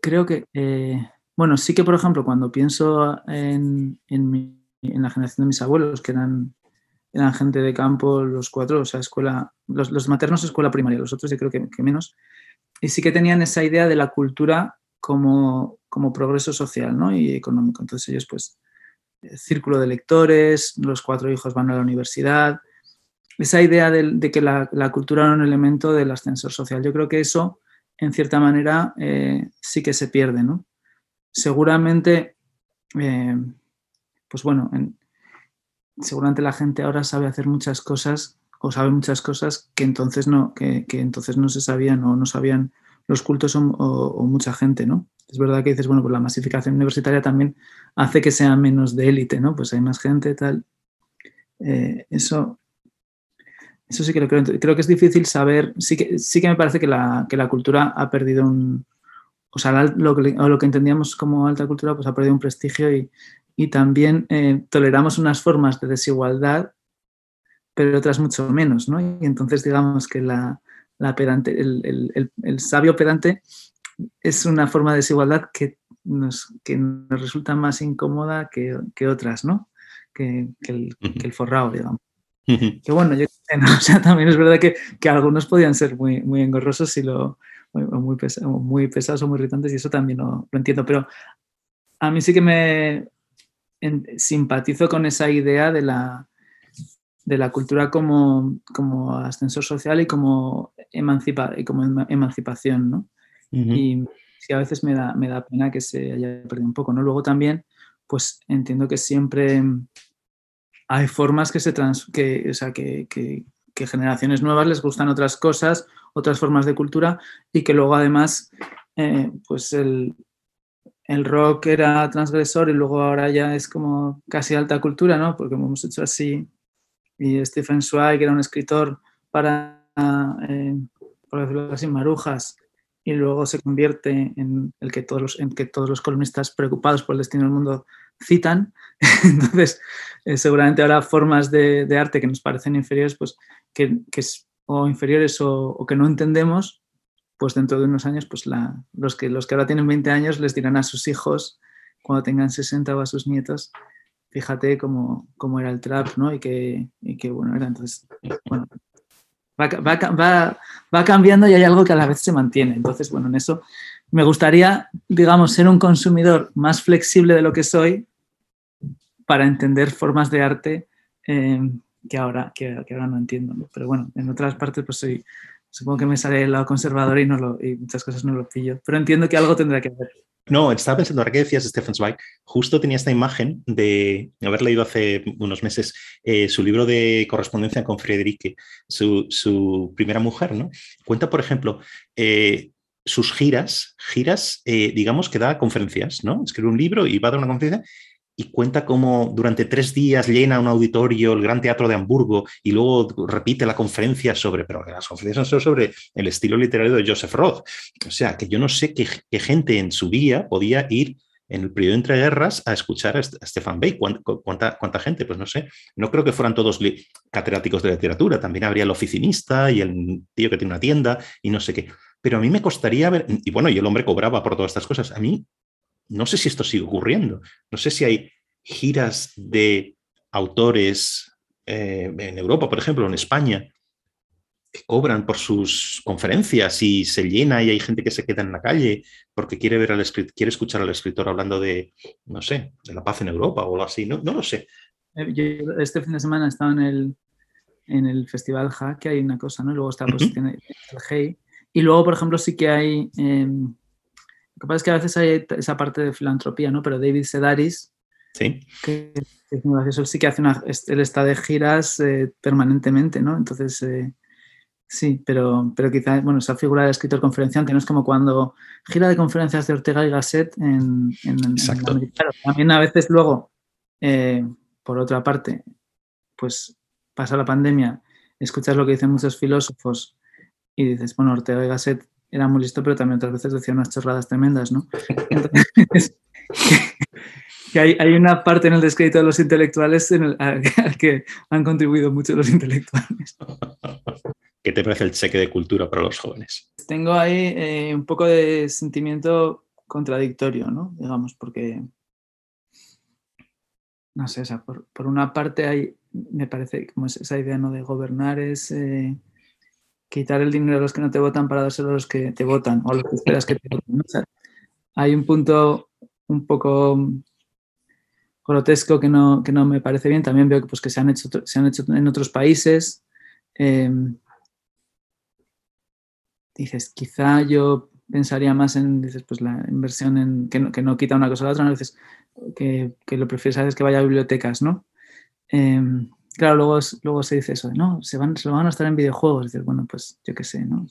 Creo que eh, bueno, sí que, por ejemplo, cuando pienso en, la generación de mis abuelos, que eran, eran gente de campo, los cuatro, o sea, escuela, los, maternos escuela primaria, los otros yo creo que, menos, y sí que tenían esa idea de la cultura como, como progreso social ¿no? y económico. Entonces ellos, pues, círculo de lectores, los cuatro hijos van a la universidad, esa idea de, que la, cultura era un elemento del ascensor social. Yo creo que eso, en cierta manera, eh, sí que se pierde, ¿no? Seguramente, eh, pues bueno, seguramente la gente ahora sabe hacer muchas cosas o sabe muchas cosas que entonces no, que, entonces no se sabían o no sabían los cultos o, mucha gente, ¿no? Es verdad que dices, bueno, pues la masificación universitaria también hace que sea menos de élite, ¿no? Pues hay más gente, tal. Eh, eso, eso sí que lo creo. Creo que es difícil saber, sí que, sí que me parece que la, que la cultura ha perdido un, o sea, lo que, lo que entendíamos como alta cultura pues ha perdido un prestigio y, también eh, toleramos unas formas de desigualdad, pero otras mucho menos, ¿no? Y entonces digamos que la, pedante, el, sabio pedante es una forma de desigualdad que nos, que nos resulta más incómoda que, otras, ¿no? Que, el, que, forrado, digamos. Que bueno, yo o sea, también es verdad que, algunos podían ser muy, muy engorrosos si lo, muy, muy pesados o muy irritantes y eso también lo, entiendo, pero a mí sí que me simpatizo con esa idea de la, de la cultura como, como ascensor social y como, emancipa, y como emancipación, ¿no? Y sí, a veces me da, me da pena que se haya perdido un poco, ¿no? Luego también, pues entiendo que siempre hay formas que se trans, que, o sea, que, que, que generaciones nuevas les gustan otras cosas otras formas de cultura y que luego además eh, pues el, el, rock era transgresor y luego ahora ya es como casi alta cultura, ¿no? Porque hemos hecho así y Stephen Zweig era un escritor para, eh, por decirlo así, marujas y luego se convierte en el que todos los, en que todos los columnistas preocupados por el destino del mundo citan. Entonces, eh, seguramente habrá formas de, de, arte que nos parecen inferiores, pues que, que o inferiores o, que no entendemos, pues dentro de unos años, pues la, los, que, los que ahora tienen 20 años les dirán a sus hijos, cuando tengan 60 o a sus nietos, fíjate cómo, cómo era el trap, ¿no? Y que, y que bueno era. Entonces, bueno, Va, va, va, cambiando y hay algo que a la vez se mantiene. Entonces, bueno, en eso me gustaría, digamos, ser un consumidor más flexible de lo que soy para entender formas de arte eh, que, ahora, que, que, ahora no entiendo. ¿no? Pero bueno, en otras partes, pues soy, supongo que me sale el lado conservador y, no lo, y muchas cosas no lo pillo. Pero entiendo que algo tendrá que ver. No, estaba pensando, ahora que decías Stephen Zweig, justo tenía esta imagen de haber leído hace unos meses eh, su libro de correspondencia con Friederike, su, su, primera mujer, ¿no? Cuenta, por ejemplo, eh, sus giras, giras, eh, digamos que da conferencias, ¿no? Escribe un libro y va a dar una conferencia y cuenta cómo durante tres días llena un auditorio, el Gran Teatro de Hamburgo, y luego repite la conferencia sobre, pero las conferencias son sobre el estilo literario de Joseph Roth. O sea, que yo no sé qué, gente en su vida podía ir en el periodo entre guerras a escuchar a Stefan Bey. ¿Cuánta, ¿Cuánta, gente? Pues no sé. No creo que fueran todos catedráticos de literatura. También habría el oficinista y el tío que tiene una tienda y no sé qué. Pero a mí me costaría ver, y bueno, y el hombre cobraba por todas estas cosas. A mí no sé si esto sigue ocurriendo. No sé si hay giras de autores eh, en Europa, por ejemplo, en España, que cobran por sus conferencias y se llena y hay gente que se queda en la calle porque quiere ver al quiere escuchar al escritor hablando de, no sé, de la paz en Europa o algo así. No, no lo sé. Eh, yo este fin de semana he estado en el, en el Festival Hack, que hay una cosa, ¿no? Luego está pues, uh -huh. el Hey. Y luego, por ejemplo, sí que hay... Eh, lo que pasa es que a veces hay esa parte de filantropía, ¿no? Pero David Sedaris, sí. que, es muy gracioso, él sí que hace una, él está de giras eh, permanentemente, ¿no? Entonces, eh, sí, pero, pero quizá, bueno, esa figura de escritor conferenciante no es como cuando gira de conferencias de Ortega y Gasset en, en, Exacto. en claro, También a veces luego, eh, por otra parte, pues pasa la pandemia, escuchas lo que dicen muchos filósofos y dices, bueno, Ortega y Gasset era muy listo, pero también otras veces decía unas chorradas tremendas, ¿no? Entonces, que hay, hay, una parte en el descrédito de los intelectuales en el, al, al, que han contribuido mucho los intelectuales. ¿Qué te parece el cheque de cultura para los jóvenes? Tengo ahí eh, un poco de sentimiento contradictorio, ¿no? Digamos, porque, no sé, o sea, por, por, una parte hay, me parece como esa idea, ¿no? De gobernar es... Eh, quitar el dinero a los que no te votan para dárselo a los que te votan o a los que esperas que te voten. Hay un punto un poco grotesco que no, que no me parece bien. También veo que, pues, que se, han hecho, se han hecho en otros países. Eh, dices, quizá yo pensaría más en dices, pues, la inversión en que no, que no quita una cosa a la otra, ¿no? dices, que, que lo prefieres es que vaya a bibliotecas, ¿no? Eh, claro, luego, luego se dice eso, no, se, van, se lo van a estar en videojuegos. Dices, bueno, pues yo qué sé, ¿no?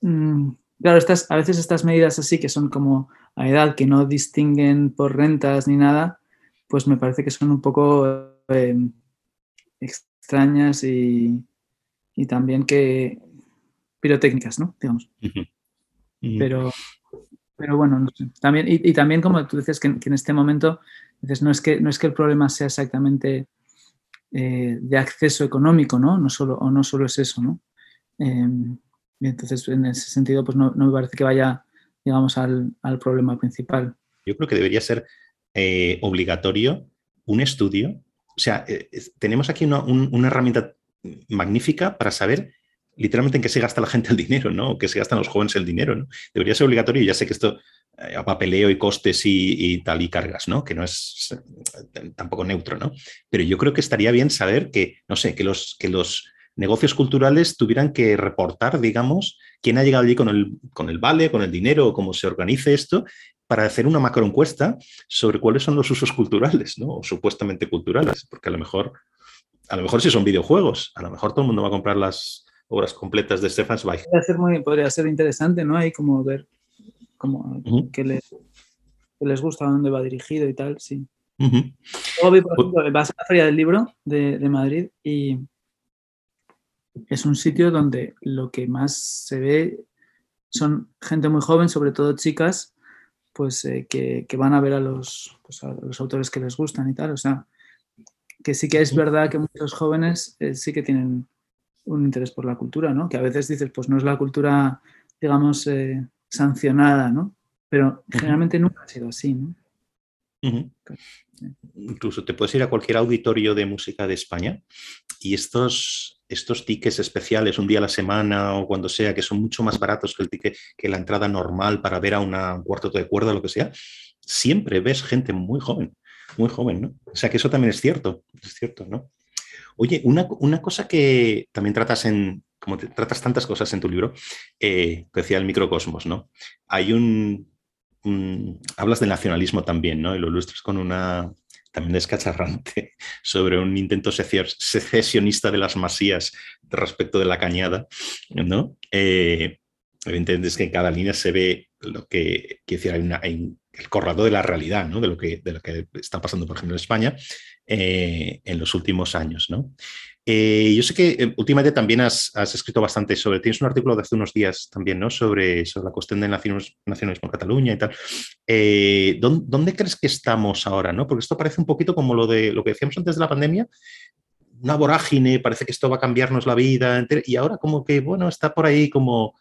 Mm, claro, estas, a veces estas medidas así que son como a edad, que no distinguen por rentas ni nada, pues me parece que son un poco eh, extrañas y, y, también que pirotécnicas, ¿no? Digamos. Uh -huh. Uh -huh. Pero, pero bueno, no sé. También, y, y, también como tú dices que, que en este momento entonces, no es que, no es que el problema sea exactamente eh, de acceso económico, ¿no? No solo, o no solo es eso, ¿no? Eh, y entonces, en ese sentido, pues no, no me parece que vaya, digamos, al, al, problema principal. Yo creo que debería ser eh, obligatorio un estudio. O sea, eh, tenemos aquí una, un, una, herramienta magnífica para saber literalmente en qué se gasta la gente el dinero, ¿no? O qué se gastan los jóvenes el dinero, ¿no? Debería ser obligatorio, ya sé que esto a papeleo y costes y, y, tal y cargas, ¿no? Que no es tampoco neutro, ¿no? Pero yo creo que estaría bien saber que, no sé, que los, que los negocios culturales tuvieran que reportar, digamos, quién ha llegado allí con el, con el vale, con el dinero, cómo se organice esto, para hacer una macroencuesta sobre cuáles son los usos culturales, ¿no? O supuestamente culturales, porque a lo mejor, a lo mejor si son videojuegos, a lo mejor todo el mundo va a comprar las, obras completas de Stefan Zweig. Podría ser, muy, podría ser interesante, ¿no? Hay como ver como qué, les, les gusta, dónde va dirigido y tal, sí. Luego vi, por ejemplo, vas a la Feria del Libro de, de Madrid y es un sitio donde lo que más se ve son gente muy joven, sobre todo chicas, pues eh, que, van a ver a los, pues, a los, autores que les gustan y tal. O sea, que sí que es verdad que muchos jóvenes eh, sí que tienen un interés por la cultura, ¿no? Que a veces dices, pues no es la cultura, digamos, eh, sancionada, ¿no? Pero generalmente nunca ha sido así, ¿no? Incluso te puedes ir a cualquier auditorio de música de España y estos, estos tickets especiales un día a la semana o cuando sea, que son mucho más baratos que el ticket que la entrada normal para ver a una, un cuarto de cuerda o lo que sea, siempre ves gente muy joven, muy joven, ¿no? O sea que eso también es cierto, es cierto, ¿no? Oye, una, cosa que también tratas en, como tratas tantas cosas en tu libro, eh, decía el microcosmos, ¿no? Hay un, hablas del nacionalismo también, ¿no? Y lo ilustras con una, también descacharrante, sobre un intento secesionista de las masías respecto de la cañada, ¿no? Eh, evidentemente es que en cada línea se ve lo que, quiere decir, hay, el corrado de la realidad, ¿no? De lo, que, de lo que está pasando, por ejemplo, en España eh, en los últimos años, ¿no? Eh, yo sé que eh, últimamente también has, escrito bastante sobre, tienes un artículo de hace unos días también, ¿no? Sobre, sobre la cuestión del nacionalismo, en Cataluña y tal. Eh, ¿dónde, crees que estamos ahora, no? Porque esto parece un poquito como lo de lo que decíamos antes de la pandemia, una vorágine, parece que esto va a cambiarnos la vida, y ahora como que, bueno, está por ahí como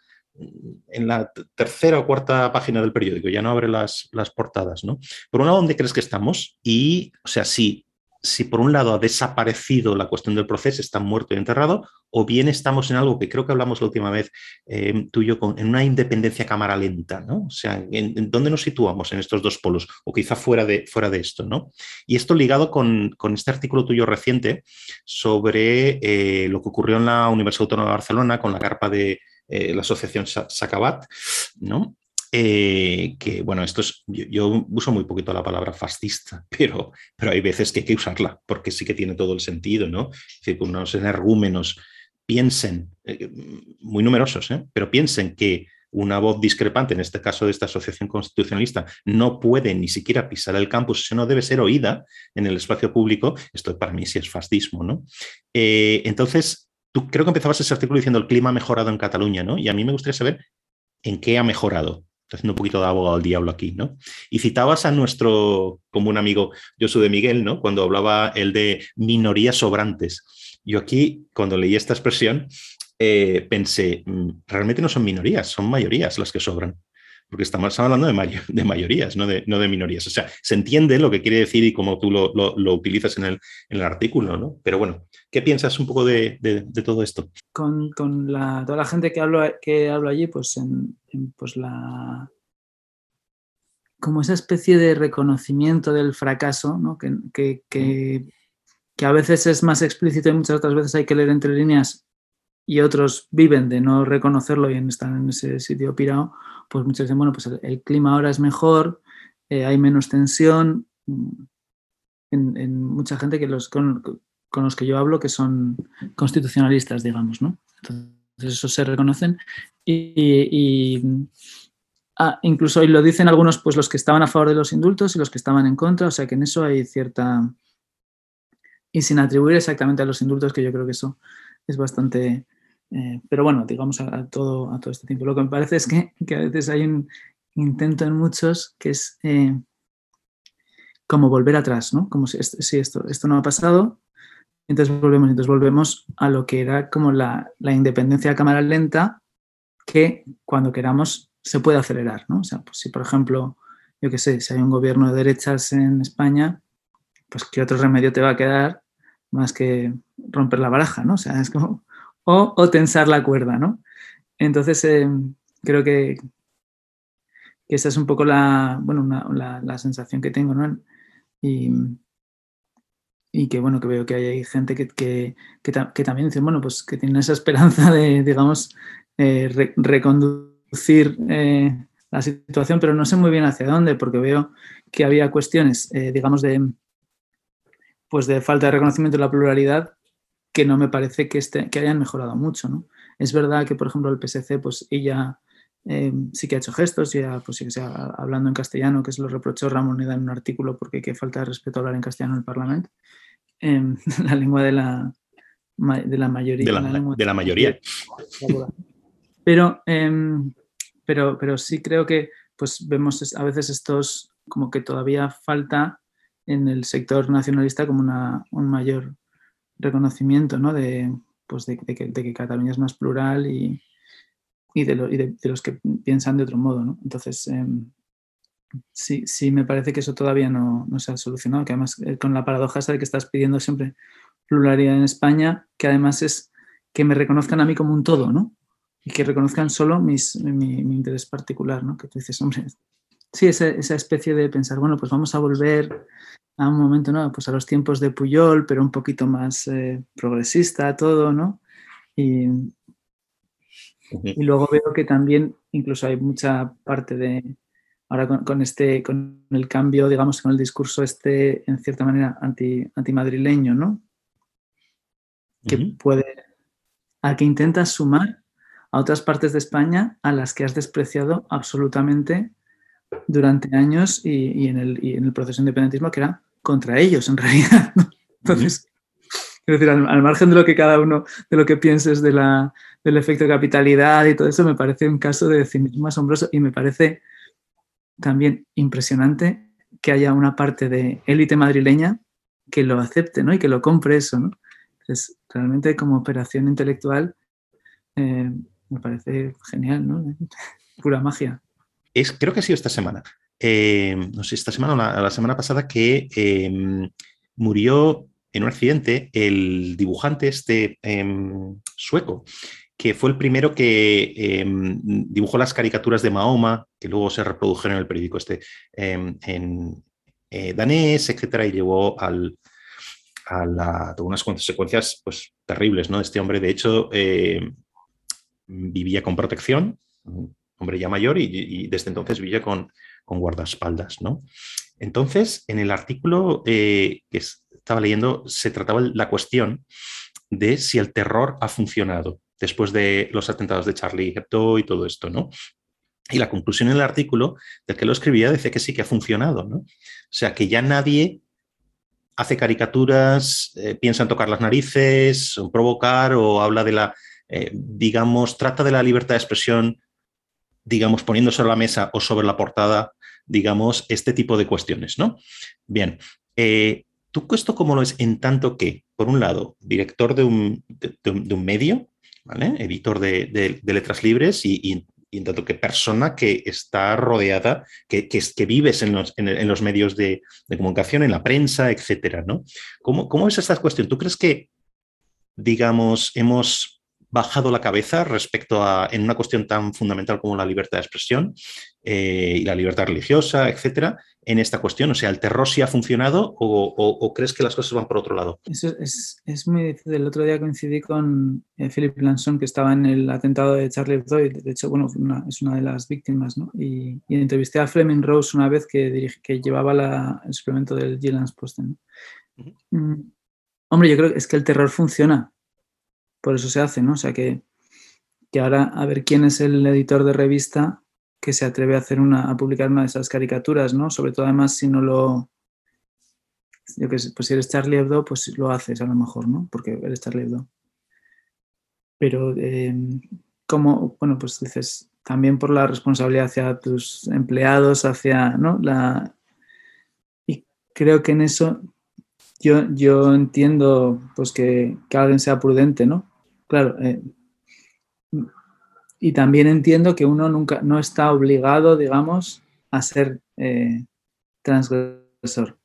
en la tercera o cuarta página del periódico, ya no abre las, las portadas, ¿no? Por un lado, ¿dónde crees que estamos? Y, o sea, sí, si por un lado ha desaparecido la cuestión del proceso, está muerto y enterrado, o bien estamos en algo que creo que hablamos la última vez eh, tú y yo, con, en una independencia cámara lenta, ¿no? O sea, ¿en, dónde nos situamos en estos dos polos? O quizá fuera de, fuera de esto, ¿no? Y esto ligado con, este artículo tuyo reciente sobre eh, lo que ocurrió en la Universidad Autónoma de Barcelona con la carpa de eh, la asociación Sacabat, ¿no? Eh, que bueno, esto es, yo, uso muy poquito la palabra fascista, pero, pero hay veces que hay que usarla, porque sí que tiene todo el sentido, ¿no? Es decir, unos energúmenos piensen, eh, muy numerosos, ¿eh? pero piensen que una voz discrepante, en este caso de esta asociación constitucionalista, no puede ni siquiera pisar el campus, no debe ser oída en el espacio público, esto para mí sí es fascismo, ¿no? entonces, tú creo que empezabas ese artículo diciendo el clima ha mejorado en Cataluña, ¿no? Y a mí me gustaría saber en qué ha mejorado haciendo un poquito de abogado al diablo aquí, ¿no? Y citabas a nuestro común amigo Josu de Miguel, ¿no? Cuando hablaba él de minorías sobrantes. Yo aquí, cuando leí esta expresión, eh, pensé, mm, realmente no son minorías, son mayorías las que sobran porque estamos hablando de, de mayorías, no de, no de, minorías. O sea, se entiende lo que quiere decir y cómo tú lo, lo, utilizas en el, en el, artículo, ¿no? Pero bueno, ¿qué piensas un poco de, de todo esto? Con, con la, toda la gente que hablo, que hablo allí, pues, en, pues la como esa especie de reconocimiento del fracaso, ¿no? que, que, que, que, a veces es más explícito y muchas otras veces hay que leer entre líneas y otros viven de no reconocerlo y están en ese sitio pirado, pues muchos dicen, bueno, pues el, clima ahora es mejor, eh, hay menos tensión. En, mucha gente que los, con, los que yo hablo que son constitucionalistas, digamos, ¿no? Entonces eso se reconocen y, ah, incluso hoy lo dicen algunos, pues los que estaban a favor de los indultos y los que estaban en contra, o sea que en eso hay cierta... Y sin atribuir exactamente a los indultos, que yo creo que eso es bastante eh, pero bueno, digamos a, todo, a todo este tiempo. Lo que me parece es que, a veces hay un intento en muchos que es eh, como volver atrás, ¿no? Como si, esto, esto no ha pasado, entonces volvemos, entonces volvemos a lo que era como la, independencia de cámara lenta que cuando queramos se puede acelerar, ¿no? O sea, pues si por ejemplo, yo qué sé, si hay un gobierno de derechas en España, pues qué otro remedio te va a quedar más que romper la baraja, ¿no? O sea, es como o, tensar la cuerda, ¿no? Entonces, eh, creo que, esa es un poco la, bueno, la, sensación que tengo, ¿no? Y, que, bueno, que veo que hay, gente que, también dice, bueno, pues que tiene esa esperanza de, digamos, eh, reconducir eh, la situación, pero no sé muy bien hacia dónde, porque veo que había cuestiones, digamos, de, pues de falta de reconocimiento de la pluralidad que no me parece que, esté, que hayan mejorado mucho. ¿no? Es verdad que, por ejemplo, el PSC, pues ella eh, sí que ha hecho gestos, ya, pues sí que sea hablando en castellano, que se lo reprochó Ramón Neda en un artículo porque qué falta de respeto hablar en castellano en el Parlamento, em, la lengua de la, de la mayoría. De la, mayoría. Pero, em, pero, pero sí creo que pues vemos a veces estos, como que todavía falta en el sector nacionalista como una, un mayor reconocimiento ¿no? de, pues de, que, Cataluña es más plural y, y, de, los que piensan de otro modo. ¿no? Entonces, em, sí, sí me parece que eso todavía no, no, se ha solucionado, que además eh, con la paradoja esa de que estás pidiendo siempre pluralidad en España, que además es que me reconozcan a mí como un todo, ¿no? Y que reconozcan solo mi, mi, interés particular, ¿no? Que tú dices, hombre, sí, esa, esa, especie de pensar, bueno, pues vamos a volver a un momento, ¿no? Pues a los tiempos de Puyol, pero un poquito más eh, progresista todo, ¿no? Y, y, luego veo que también incluso hay mucha parte de, ahora con, este, con el cambio, digamos, con el discurso este, en cierta manera, anti, antimadrileño, ¿no? Que puede, al que intentas sumar a otras partes de España a las que has despreciado absolutamente durante años y, en, el, y en, el, proceso de independentismo, que era contra ellos en realidad. Entonces, quiero decir, al, margen de lo que cada uno, de lo que pienses del efecto de capitalidad y todo eso, me parece un caso de cinismo asombroso y me parece también impresionante que haya una parte de élite madrileña que lo acepte ¿no? y que lo compre eso. ¿no? Entonces, realmente como operación intelectual eh, me parece genial, ¿no? pura magia. Es, creo que ha sido esta semana. Eh, no sé, esta semana o la, semana pasada, que em, murió en un accidente el dibujante este em, sueco, que fue el primero que em, dibujó las caricaturas de Mahoma, que luego se reprodujeron en el periódico este en eh, danés, etcétera, y llevó a la, unas consecuencias pues, terribles, ¿no? Este hombre, de hecho, vivía con protección, hombre ya mayor, y desde entonces vivía con, con guardaespaldas, ¿no? Entonces, en el artículo eh, que estaba leyendo, se trataba la cuestión de si el terror ha funcionado después de los atentados de Charlie Hebdo y todo esto, ¿no? Y la conclusión en el artículo del que lo escribía dice que sí que ha funcionado, ¿no? O sea, que ya nadie hace caricaturas, eh, piensa en tocar las narices, provocar o habla de la, eh, digamos, trata de la libertad de expresión digamos, poniendo sobre la mesa o sobre la portada, digamos, este tipo de cuestiones, ¿no? Bien, eh, ¿tú esto cómo lo es en tanto que, por un lado, director de un, de, un medio, ¿vale? Editor de, letras libres y, en tanto que persona que está rodeada, que, que, que vives en los, en, los medios de, comunicación, en la prensa, etcétera, ¿no? ¿Cómo, ¿Cómo es esta cuestión? ¿Tú crees que, digamos, hemos bajado la cabeza respecto a, en una cuestión tan fundamental como la libertad de expresión eh, y la libertad religiosa, etcétera, en esta cuestión? O sea, ¿el terror sí ha funcionado o, crees que las cosas van por otro lado? Eso es, es muy difícil. El otro día coincidí con eh, Philip Lanson, que estaba en el atentado de Charlie Hebdo, y de hecho, bueno, es una de las víctimas, ¿no? Y, entrevisté a Fleming Rose una vez que, que llevaba la, el suplemento del Gillan's Posten. Mm, hombre, yo creo que es que el terror funciona por eso se hace, ¿no? O sea que, ahora a ver quién es el editor de revista que se atreve a hacer una, a publicar una de esas caricaturas, ¿no? Sobre todo además si no lo, yo que sé, pues si eres Charlie Hebdo, pues lo haces a lo mejor, ¿no? Porque eres Charlie Hebdo. Pero em, como, bueno, pues dices, también por la responsabilidad hacia tus empleados, hacia, ¿no? La, y creo que en eso yo, yo entiendo pues que, que alguien sea prudente, ¿no? Claro. Eh, y también entiendo que uno nunca no está obligado, digamos, a ser eh, transgresor.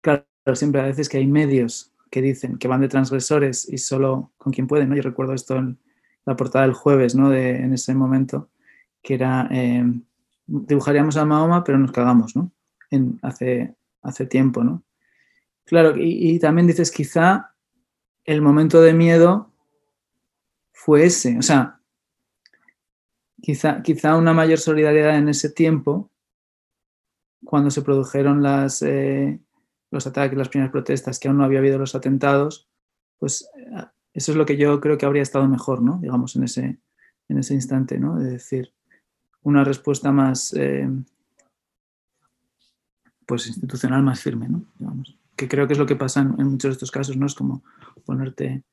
Claro, siempre a veces que hay medios que dicen que van de transgresores y solo con quien pueden, ¿no? Yo recuerdo esto en la portada del jueves, ¿no? De, en ese momento, que era, eh, dibujaríamos a Mahoma, pero nos cagamos, ¿no? Hace, hace tiempo, ¿no? Claro, y también dices, quizá el momento de miedo fue ese. O sea, quizá, quizá una mayor solidaridad en ese tiempo, cuando se produjeron eh, los ataques, las primeras protestas, que aún no había habido los atentados, pues eso es lo que yo creo que habría estado mejor, ¿no? Digamos, en ese, en ese instante, ¿no? De decir, una respuesta más, eh, pues, institucional más firme, ¿no? Digamos, que creo que es lo que pasa en, muchos de estos casos, ¿no? Es como ponerte...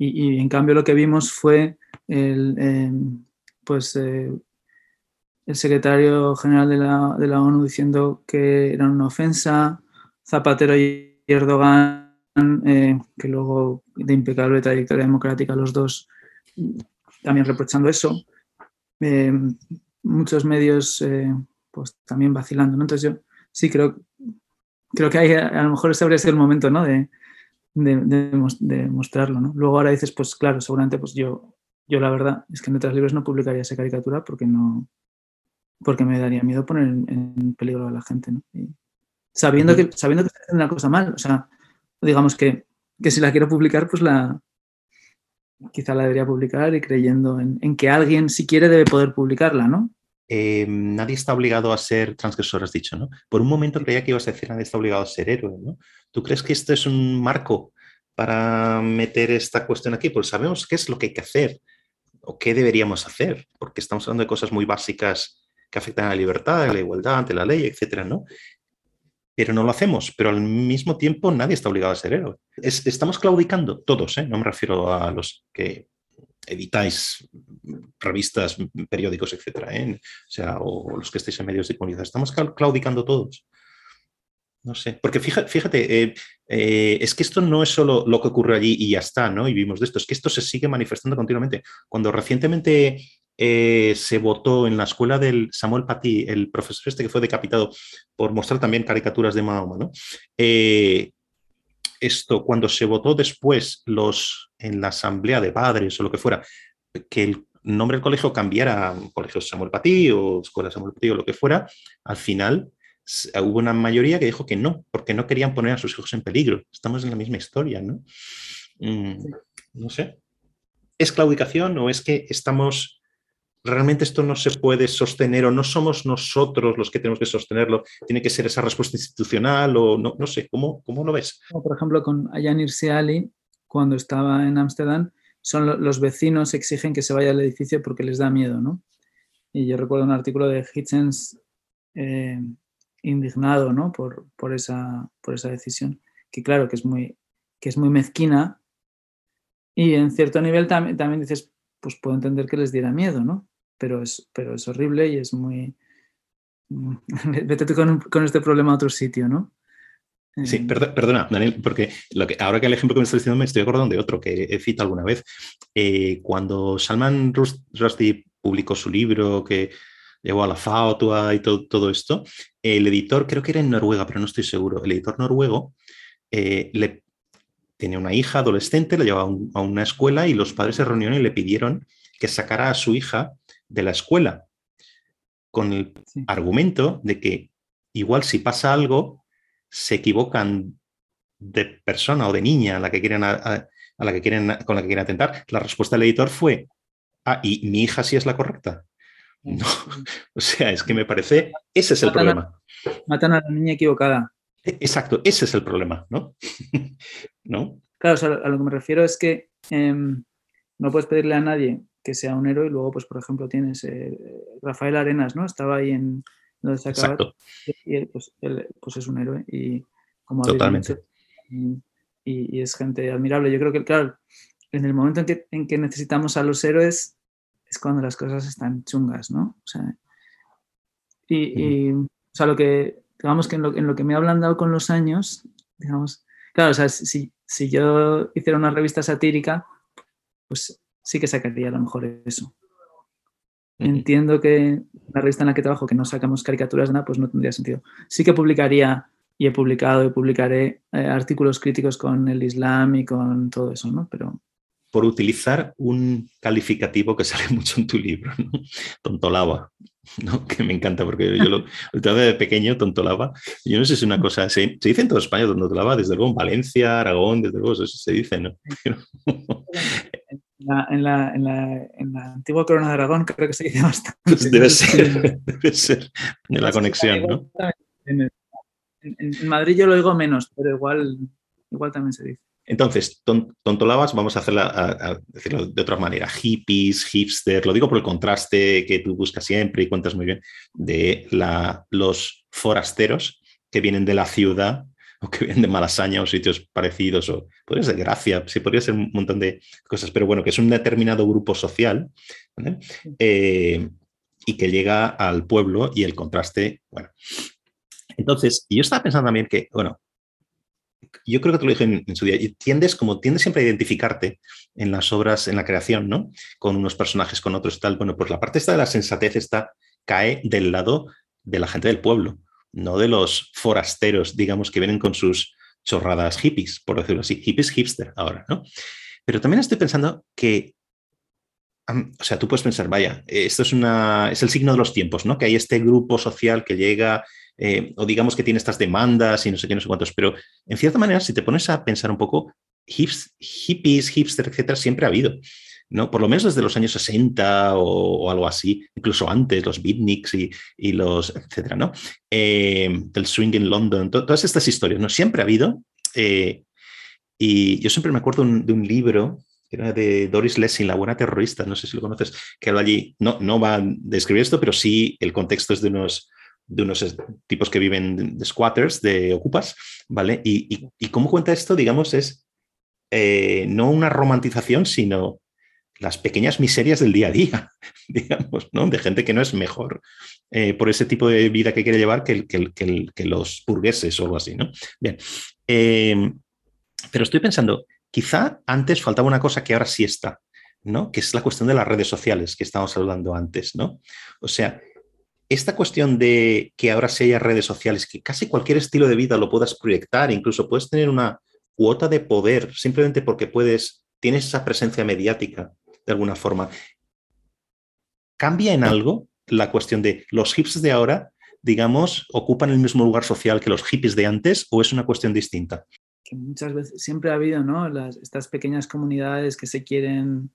Y, en cambio lo que vimos fue el, em, pues, eh, el secretario general de la, de la, ONU diciendo que era una ofensa, Zapatero y Erdogan, eh, que luego de impecable trayectoria democrática los dos también reprochando eso. Em, muchos medios pues también vacilando. Entonces yo sí creo, creo que hay, a lo mejor ese habría sido el momento ¿no? de, de, mostrarlo. ¿no? Luego ahora dices, pues claro, seguramente pues yo, yo la verdad es que en otras libros no publicaría esa caricatura porque no porque me daría miedo poner en, peligro a la gente. ¿no? sabiendo, que, sabiendo que estoy haciendo una cosa mal, o sea, digamos que, que si la quiero publicar, pues la quizá la debería publicar y creyendo en, en que alguien, si quiere, debe poder publicarla, ¿no? Eh, nadie está obligado a ser transgresor, has dicho, ¿no? Por un momento creía que ibas a decir nadie está obligado a ser héroe, ¿no? ¿Tú crees que este es un marco para meter esta cuestión aquí? Pues sabemos qué es lo que hay que hacer o qué deberíamos hacer, porque estamos hablando de cosas muy básicas que afectan a la libertad, a la igualdad ante la ley, etcétera, ¿no? Pero no lo hacemos, pero al mismo tiempo nadie está obligado a ser héroe. estamos claudicando todos, ¿eh? no me refiero a los que editáis revistas, periódicos, etcétera, ¿eh? o sea, o los que estéis en medios de comunidad. Estamos claudicando todos. No sé, porque fíjate, fíjate eh, eh, es que esto no es solo lo que ocurre allí y ya está, ¿no? Y vimos de esto, es que esto se sigue manifestando continuamente. Cuando recientemente se votó en la escuela del Samuel Paty, el profesor este que fue decapitado por mostrar también caricaturas de Mahoma, ¿no? Esto, cuando se votó después los, en la asamblea de padres o lo que fuera, que el nombre del colegio cambiara a Colegio Samuel Patí o Escuela Samuel Patí o lo que fuera, al final hubo una mayoría que dijo que no, porque no querían poner a sus hijos en peligro. Estamos en la misma historia, ¿no? Mm, no sé. ¿Es claudicación o es que estamos realmente esto no se puede sostener o no somos nosotros los que tenemos que sostenerlo, tiene que ser esa respuesta institucional o no, no sé, ¿cómo, ¿cómo lo ves? Por ejemplo, con Ayan Ali, cuando estaba en Ámsterdam, son los vecinos exigen que se vaya al edificio porque les da miedo, ¿no? Y yo recuerdo un artículo de Hitchens eh, indignado, ¿no? Por, por, esa, por esa decisión, que claro, que es muy, que es muy mezquina y en cierto nivel también, también dices, pues puedo entender que les diera miedo, ¿no? Pero es, pero es horrible y es muy... Vete tú con, este problema a otro sitio, ¿no? Sí, eh, perdona, Daniel, porque lo que, ahora que el ejemplo que me estás diciendo me estoy acordando de otro que he citado alguna vez. Eh, cuando Salman Rushdie publicó su libro que llegó a la FAO y todo, todo, esto, el editor, creo que era en Noruega, pero no estoy seguro, el editor noruego eh, le tenía una hija adolescente, la llevaba a una escuela y los padres se reunieron y le pidieron que sacara a su hija de la escuela con el argumento de que igual si pasa algo, se equivocan de persona o de niña a la que quieren, a, la que quieren con la que quieren atentar. La respuesta del editor fue, ah, ¿y mi hija sí es la correcta? No, o sea, es que me parece, ese es el problema. matan a la niña equivocada. E, exacto, ese es el problema, ¿no? ¿No? Claro, a lo que me refiero es que em, no puedes pedirle a nadie que sea un héroe y luego, pues, por ejemplo, tienes eh, Rafael Arenas, ¿no? Estaba ahí en donde se acaba y él pues, pues, es un héroe y como Totalmente. y, es gente admirable. Yo creo que, claro, en el momento en que, en que necesitamos a los héroes es cuando las cosas están chungas, ¿no? O sea, y, o sea, lo que digamos que en lo, que me ha ablandado con los años, digamos, claro, o sea, si, si yo hiciera una revista satírica, pues sí que sacaría a lo mejor eso. Entiendo que la revista en la que trabajo, que no sacamos caricaturas, nada, pues no tendría sentido. Sí que publicaría, y he publicado y publicaré eh, artículos críticos con el Islam y con todo eso, ¿no? Pero... Por utilizar un calificativo que sale mucho en tu libro, ¿no? Tontolaba. ¿no? que me encanta porque yo lo, lo de pequeño, tontolaba. Yo no sé si es una cosa, se, se dice en toda España tontolaba, desde luego en Valencia, Aragón, desde luego eso se dice, ¿no? En la, en, la, en, la, antigua corona de Aragón creo que se dice bastante. Debe ser, debe ser de la conexión, ¿no? En, en, Madrid yo lo oigo menos, pero igual, igual también se dice. Entonces, tontolabas, vamos a, hacerla, decirlo de otra manera, hippies, hipster, lo digo por el contraste que tú buscas siempre y cuentas muy bien, de la, los forasteros que vienen de la ciudad o que vienen de Malasaña o sitios parecidos, o podría ser Gracia, sí, podría ser un montón de cosas, pero bueno, que es un determinado grupo social eh, y que llega al pueblo y el contraste, bueno. Entonces, yo estaba pensando también que, bueno, yo creo que te lo dije en, su día, y tiendes como tiendes siempre a identificarte en las obras, en la creación, ¿no? Con unos personajes, con otros tal. Bueno, pues la parte esta de la sensatez está, cae del lado de la gente del pueblo, no de los forasteros, digamos, que vienen con sus chorradas hippies, por decirlo así, hippies hipster ahora, ¿no? Pero también estoy pensando que, o sea, tú puedes pensar, vaya, esto es, una, es el signo de los tiempos, ¿no? Que hay este grupo social que llega eh, o digamos que tiene estas demandas y no sé qué, no sé cuántos, pero en cierta manera, si te pones a pensar un poco, hippies, hipster, etcétera, siempre ha habido. ¿No? Por lo menos desde los años 60 o, algo así, incluso antes, los beatniks y, los, etcétera, ¿no? Eh, el swing en London, todas estas historias, ¿no? Siempre ha habido. Eh, y yo siempre me acuerdo de un libro que era de Doris Lessing, la buena terrorista, no sé si lo conoces, que habla allí, no, no va a describir esto, pero sí el contexto es de unos de unos tipos que viven de squatters, de ocupas, ¿vale? Y, y, cómo cuenta esto, digamos, es eh, no una romantización, sino las pequeñas miserias del día a día, digamos, ¿no? De gente que no es mejor eh, por ese tipo de vida que quiere llevar que, los burgueses o algo así, ¿no? Bien. Em, pero estoy pensando, quizá antes faltaba una cosa que ahora sí está, ¿no? Que es la cuestión de las redes sociales que estábamos hablando antes, ¿no? O sea, esta cuestión de que ahora se haya redes sociales, que casi cualquier estilo de vida lo puedas proyectar, incluso puedes tener una cuota de poder simplemente porque puedes, tienes esa presencia mediática de alguna forma. ¿Cambia en algo la cuestión de los hippies de ahora, digamos, ocupan el mismo lugar social que los hippies de antes o es una cuestión distinta? Muchas veces siempre ha habido, ¿no? estas pequeñas comunidades que se quieren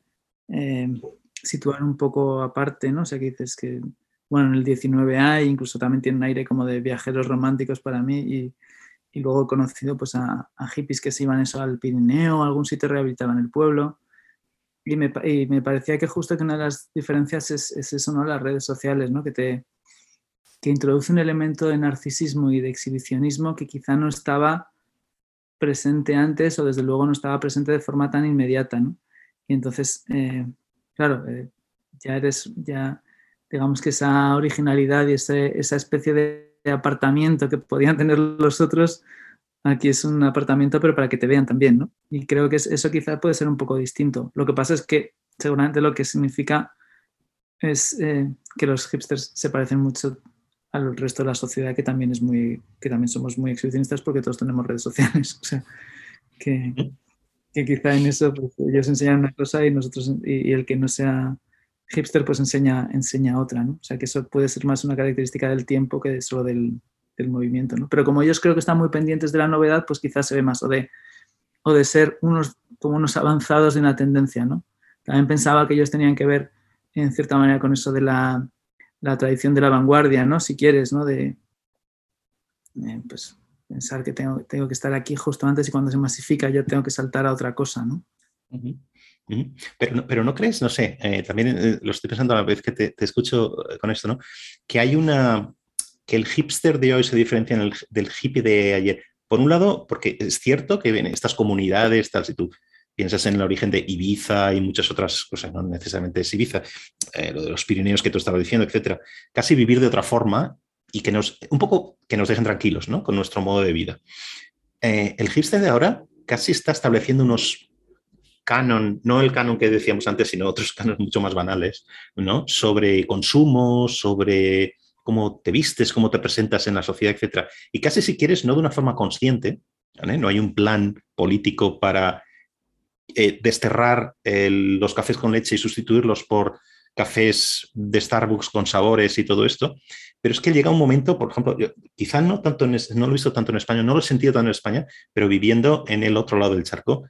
eh, situar un poco aparte, ¿no? O sea, que dices que bueno, en el 19 hay, incluso también tiene un aire como de viajeros románticos para mí y, y luego he conocido pues a, hippies que se iban eso al Pirineo, a algún sitio rehabilitaban el pueblo y me, y me, parecía que justo que una de las diferencias es, es, eso, ¿no? Las redes sociales, ¿no? Que te que introduce un elemento de narcisismo y de exhibicionismo que quizá no estaba presente antes o desde luego no estaba presente de forma tan inmediata, ¿no? Y entonces, eh, claro, eh, ya eres, ya digamos que esa originalidad y esa especie de apartamento que podían tener los otros, aquí es un apartamento, pero para que te vean también, ¿no? Y creo que eso quizá puede ser un poco distinto. Lo que pasa es que seguramente lo que significa es eh, que los hipsters se parecen mucho al resto de la sociedad que también es muy que también somos muy exhibicionistas porque todos tenemos redes sociales o sea que, quizá en eso pues, ellos enseñan una cosa y nosotros y el que no sea hipster pues enseña, enseña otra, ¿no? O sea que eso puede ser más una característica del tiempo que solo del, del movimiento, ¿no? Pero como ellos creo que están muy pendientes de la novedad, pues quizás se ve más, o de, o de ser unos, como unos avanzados de una tendencia, ¿no? También pensaba que ellos tenían que ver en cierta manera con eso de la, la tradición de la vanguardia, ¿no? Si quieres, ¿no? De, pues pensar que tengo, tengo que estar aquí justo antes y cuando se masifica yo tengo que saltar a otra cosa, ¿no? Pero no, pero no crees, no sé, eh, también eh, lo estoy pensando a la vez que te, escucho eh, con esto, ¿no? Que hay una, que el hipster de hoy se diferencia del hippie de ayer. Por un lado, porque es cierto que en estas comunidades, tal, si tú piensas en el origen de Ibiza y muchas otras cosas, no necesariamente es Ibiza, lo de los Pirineos que tú estabas diciendo, etcétera, casi vivir de otra forma y que nos, un poco que nos dejen tranquilos, ¿no? Con nuestro modo de vida. el hipster de ahora casi está estableciendo unos canon, no el canon que decíamos antes, sino otros canos mucho más banales, ¿no? Sobre consumo, sobre cómo te vistes, cómo te presentas en la sociedad, etc. Y casi si quieres, no de una forma consciente, no hay un plan político para eh, desterrar los cafés con leche y sustituirlos por cafés de Starbucks con sabores y todo esto, pero es que llega un momento, por ejemplo, quizá no, tanto no lo he visto tanto en España, no lo he sentido tanto en España, pero viviendo en el otro lado del charco,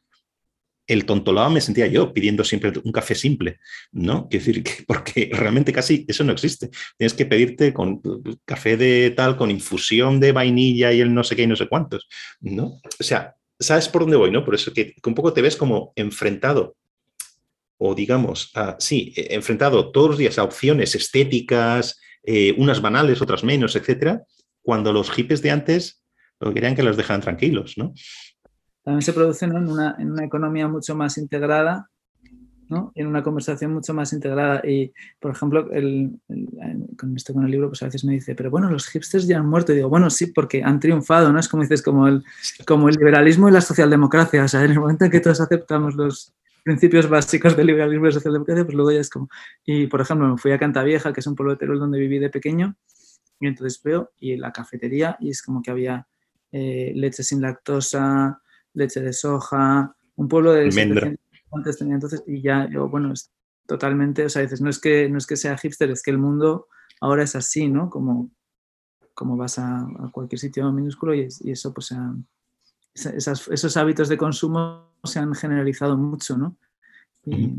el tontolado me sentía yo pidiendo siempre un café simple, ¿no? Quiero decir, que, porque realmente casi eso no existe. Tienes que pedirte con café de tal, con infusión de vainilla y el no sé qué y no sé cuántos, ¿no? O sea, sabes por dónde voy, ¿no? Por eso que, un poco te ves como enfrentado, o digamos, sí, e, enfrentado todos los días a opciones estéticas, eh, unas banales, otras menos, etcétera, cuando los hippies de antes lo querían que los dejaran tranquilos, ¿no? También se produce en, una, en una economía mucho más integrada en una conversación mucho más integrada. Y, por ejemplo, el, con esto con el libro, pues a veces me dice, pero bueno, los hipsters ya han muerto. Y digo, bueno, sí, porque han triunfado, ¿no? Es como dices, como el, como el liberalismo y la socialdemocracia. O sea, en el momento en que todos aceptamos los principios básicos del liberalismo y la socialdemocracia, pues luego ya es como... Y, por ejemplo, me fui a Cantavieja, que es un pueblo de Teruel donde viví de pequeño, y entonces veo, y la cafetería, y es como que había eh, leche sin lactosa, leche de soja, un pueblo de antes tenía entonces y ya yo, bueno, es totalmente, o sea, dices, no es que, no es que sea hipster, es que el mundo ahora es así, ¿no? Como, como vas a, cualquier sitio minúsculo y, eso, pues, esos hábitos de consumo se han generalizado mucho, ¿no? Y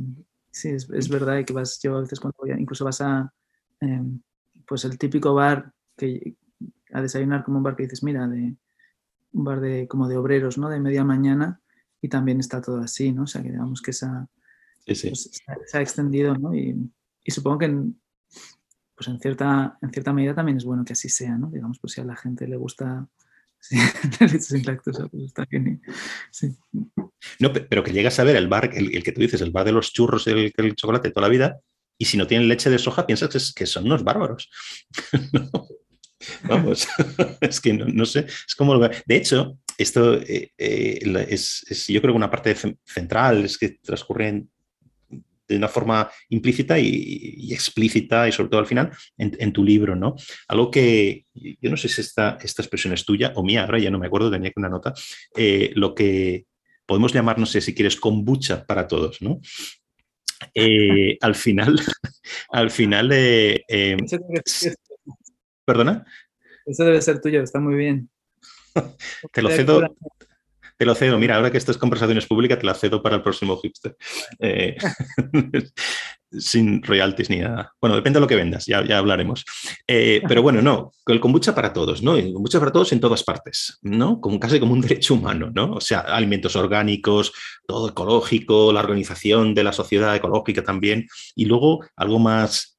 sí, es, verdad que vas, yo a veces cuando voy, incluso vas a, em, pues el típico bar que a desayunar como un bar que dices, mira, de un bar de como de obreros, ¿no? De media mañana y también está todo así, ¿no? O sea, que digamos que esa, pues, se, ha extendido, ¿no? Y, supongo que en, pues en, cierta, en cierta medida también es bueno que así sea, ¿no? Digamos, pues si a la gente le gusta sí, sin lactosa, pues está bien. Sí. No, pero que llegas a ver el bar, el, que tú dices, el bar de los churros, el, el chocolate toda la vida, y si no tienen leche de soja, piensas que, que son unos bárbaros. Vamos, es que no, sé, es como... De hecho, esto eh, eh, es, yo creo que una parte central, es que transcurre de una forma implícita y, explícita y sobre todo al final en, tu libro, ¿no? Algo que yo no sé si esta, esta expresión es tuya o mía, ahora ya no me acuerdo, tenía que una nota, eh, lo que podemos llamar, no sé si quieres, kombucha para todos, ¿no? al final, al final, ¿Perdona? Eso debe ser tuyo, está muy bien. te lo cedo. Te lo cedo, mira, ahora que esto es conversaciones públicas, te lo cedo para el próximo hipster. Eh, sin royalties ni nada. Bueno, depende de lo que vendas, ya, ya hablaremos. Eh, pero bueno, no, el kombucha para todos, ¿no? El kombucha para todos en todas partes, ¿no? Como casi como un derecho humano, ¿no? O sea, alimentos orgánicos, todo ecológico, la organización de la sociedad ecológica también, y luego algo más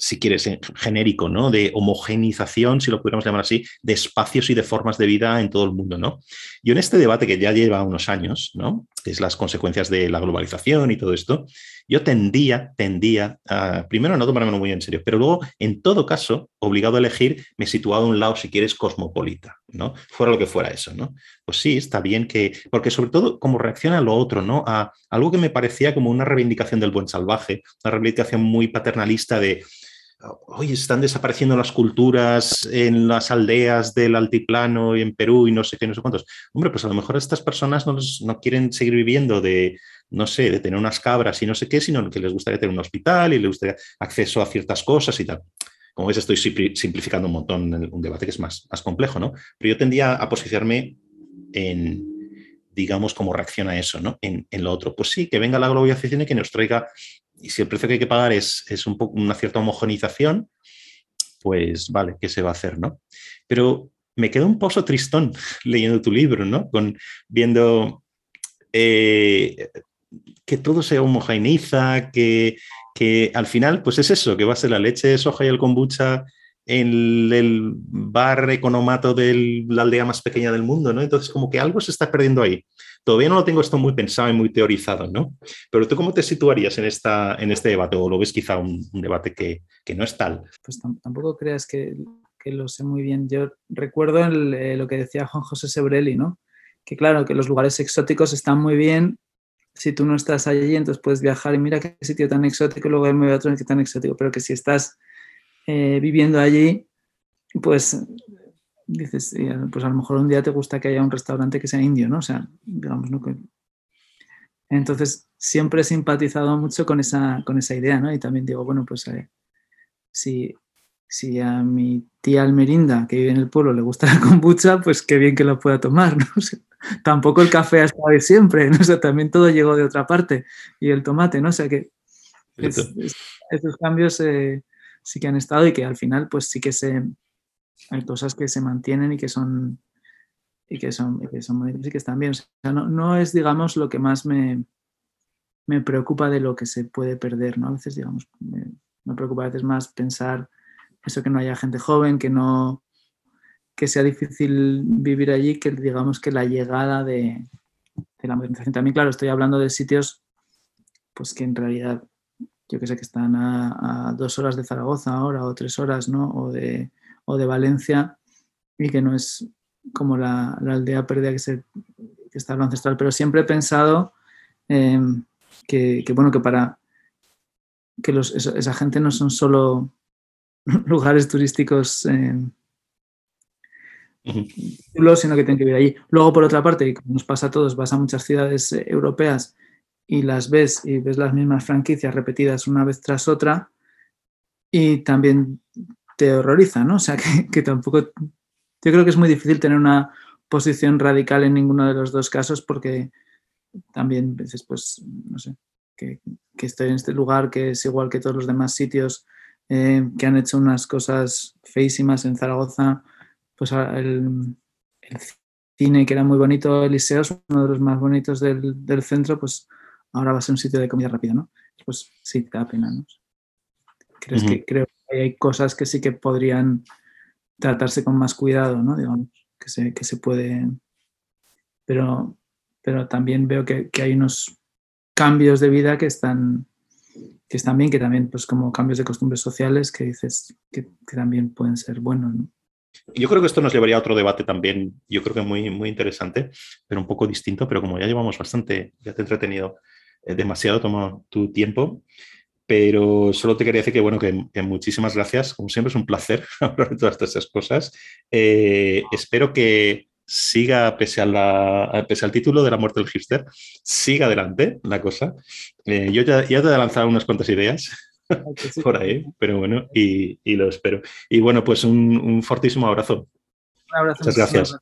si quieres, genérico, ¿no? De homogenización, si lo pudiéramos llamar así, de espacios y de formas de vida en todo el mundo, ¿no? Yo en este debate que ya lleva unos años, ¿no? Es las consecuencias de la globalización y todo esto, yo tendía, tendía a, primero, no tomármelo muy en serio, pero luego, en todo caso, obligado a elegir, me situado a un lado, si quieres, cosmopolita, ¿no? Fuera lo que fuera eso, ¿no? Pues sí, está bien que, porque sobre todo, como reacciona a lo otro, ¿no? A algo que me parecía como una reivindicación del buen salvaje, una reivindicación muy paternalista de hoy están desapareciendo las culturas en las aldeas del altiplano y en Perú y no sé qué, no sé cuántos. Hombre, pues a lo mejor estas personas no, no quieren seguir viviendo de, no sé, de tener unas cabras y no sé qué, sino que les gustaría tener un hospital y les gustaría acceso a ciertas cosas y tal. Como ves, estoy simplificando un montón un debate que es más, más complejo, ¿no? Pero yo tendía a posicionarme en, digamos, cómo reacciona eso, ¿no? En, en, lo otro. Pues sí, que venga la globalización y que nos traiga y si el precio que hay que pagar es, un poco una cierta homogenización, pues vale, ¿qué se va a hacer, no? Pero me quedo un poco tristón leyendo tu libro, ¿no? Con, viendo eh, que todo se homogeneiza, que, que, al final, pues es eso, que va a ser la leche de soja y el kombucha en el bar economato de la aldea más pequeña del mundo, ¿no? Entonces, como que algo se está perdiendo ahí. Todavía no lo tengo esto muy pensado y muy teorizado, ¿no? Pero tú, ¿cómo te situarías en, esta, en este debate? ¿O lo ves quizá un, debate que, no es tal? Pues tampoco creas que, lo sé muy bien. Yo recuerdo eh, lo que decía Juan José Sebrelli, ¿no? Que claro, que los lugares exóticos están muy bien si tú no estás allí, entonces puedes viajar y mira qué sitio tan exótico, luego me voy a otro que tan exótico, pero que si estás eh, viviendo allí, pues dices, pues a lo mejor un día te gusta que haya un restaurante que sea indio, ¿no? O sea, digamos, ¿no? Entonces, siempre he simpatizado mucho con esa, con esa idea, ¿no? Y también digo, bueno, pues eh, si, si a mi tía Almerinda, que vive en el pueblo, le gusta la kombucha, pues qué bien que lo pueda tomar, ¿no? tampoco el café ha estado siempre, ¿no? O sea, también todo llegó de otra parte, y el tomate, ¿no? O sea, que esos cambios... Eh, sí que han estado y que al final pues sí que se, hay cosas que se mantienen y que son y que son, y que son bonitos y que están bien. O sea, no, no, es, digamos, lo que más me, me, preocupa de lo que se puede perder, ¿no? A veces, digamos, me, me, preocupa a veces más pensar eso que no haya gente joven, que no que sea difícil vivir allí, que digamos que la llegada de, de la modernización. También, claro, estoy hablando de sitios pues que en realidad yo que sé que están a, a, dos horas de Zaragoza ahora o tres horas, ¿no? O de, o de Valencia y que no es como la, la aldea perdida que, se, que está lo ancestral, pero siempre he pensado eh, que, que, bueno, que para que los, esa, esa, gente no son solo lugares turísticos eh, sino que tienen que vivir allí. Luego, por otra parte, y como nos pasa a todos, vas a muchas ciudades eh, europeas y las ves y ves las mismas franquicias repetidas una vez tras otra y también te horroriza, ¿no? O sea, que, que tampoco yo creo que es muy difícil tener una posición radical en ninguno de los dos casos porque también veces, pues, no sé, que, que, estoy en este lugar que es igual que todos los demás sitios eh, que han hecho unas cosas feísimas en Zaragoza, pues el, el, cine que era muy bonito, Eliseos, uno de los más bonitos del, del, centro, pues ahora va a ser un sitio de comida rápida, ¿no? Pues sí, te da pena, ¿no? ¿Crees uh -huh. que, creo que hay cosas que sí que podrían tratarse con más cuidado, ¿no? Digamos, que se, que se puede. Pero, pero también veo que, que, hay unos cambios de vida que están, que están bien, que también, pues como cambios de costumbres sociales que dices que, que también pueden ser buenos, ¿no? Yo creo que esto nos llevaría a otro debate también, yo creo que muy, muy interesante, pero un poco distinto, pero como ya llevamos bastante, ya te he entretenido eh, demasiado, toma tu tiempo, pero solo te quería decir que, bueno, que, que, muchísimas gracias. Como siempre, es un placer hablar de todas estas cosas. Eh, espero que siga, pese, a la, pese al título de la muerte del hipster, siga adelante la cosa. Eh, yo ya, ya, te he lanzado unas cuantas ideas por ahí, pero bueno, y, y, lo espero. Y bueno, pues un, un fortísimo abrazo. Un abrazo. Muchas gracias.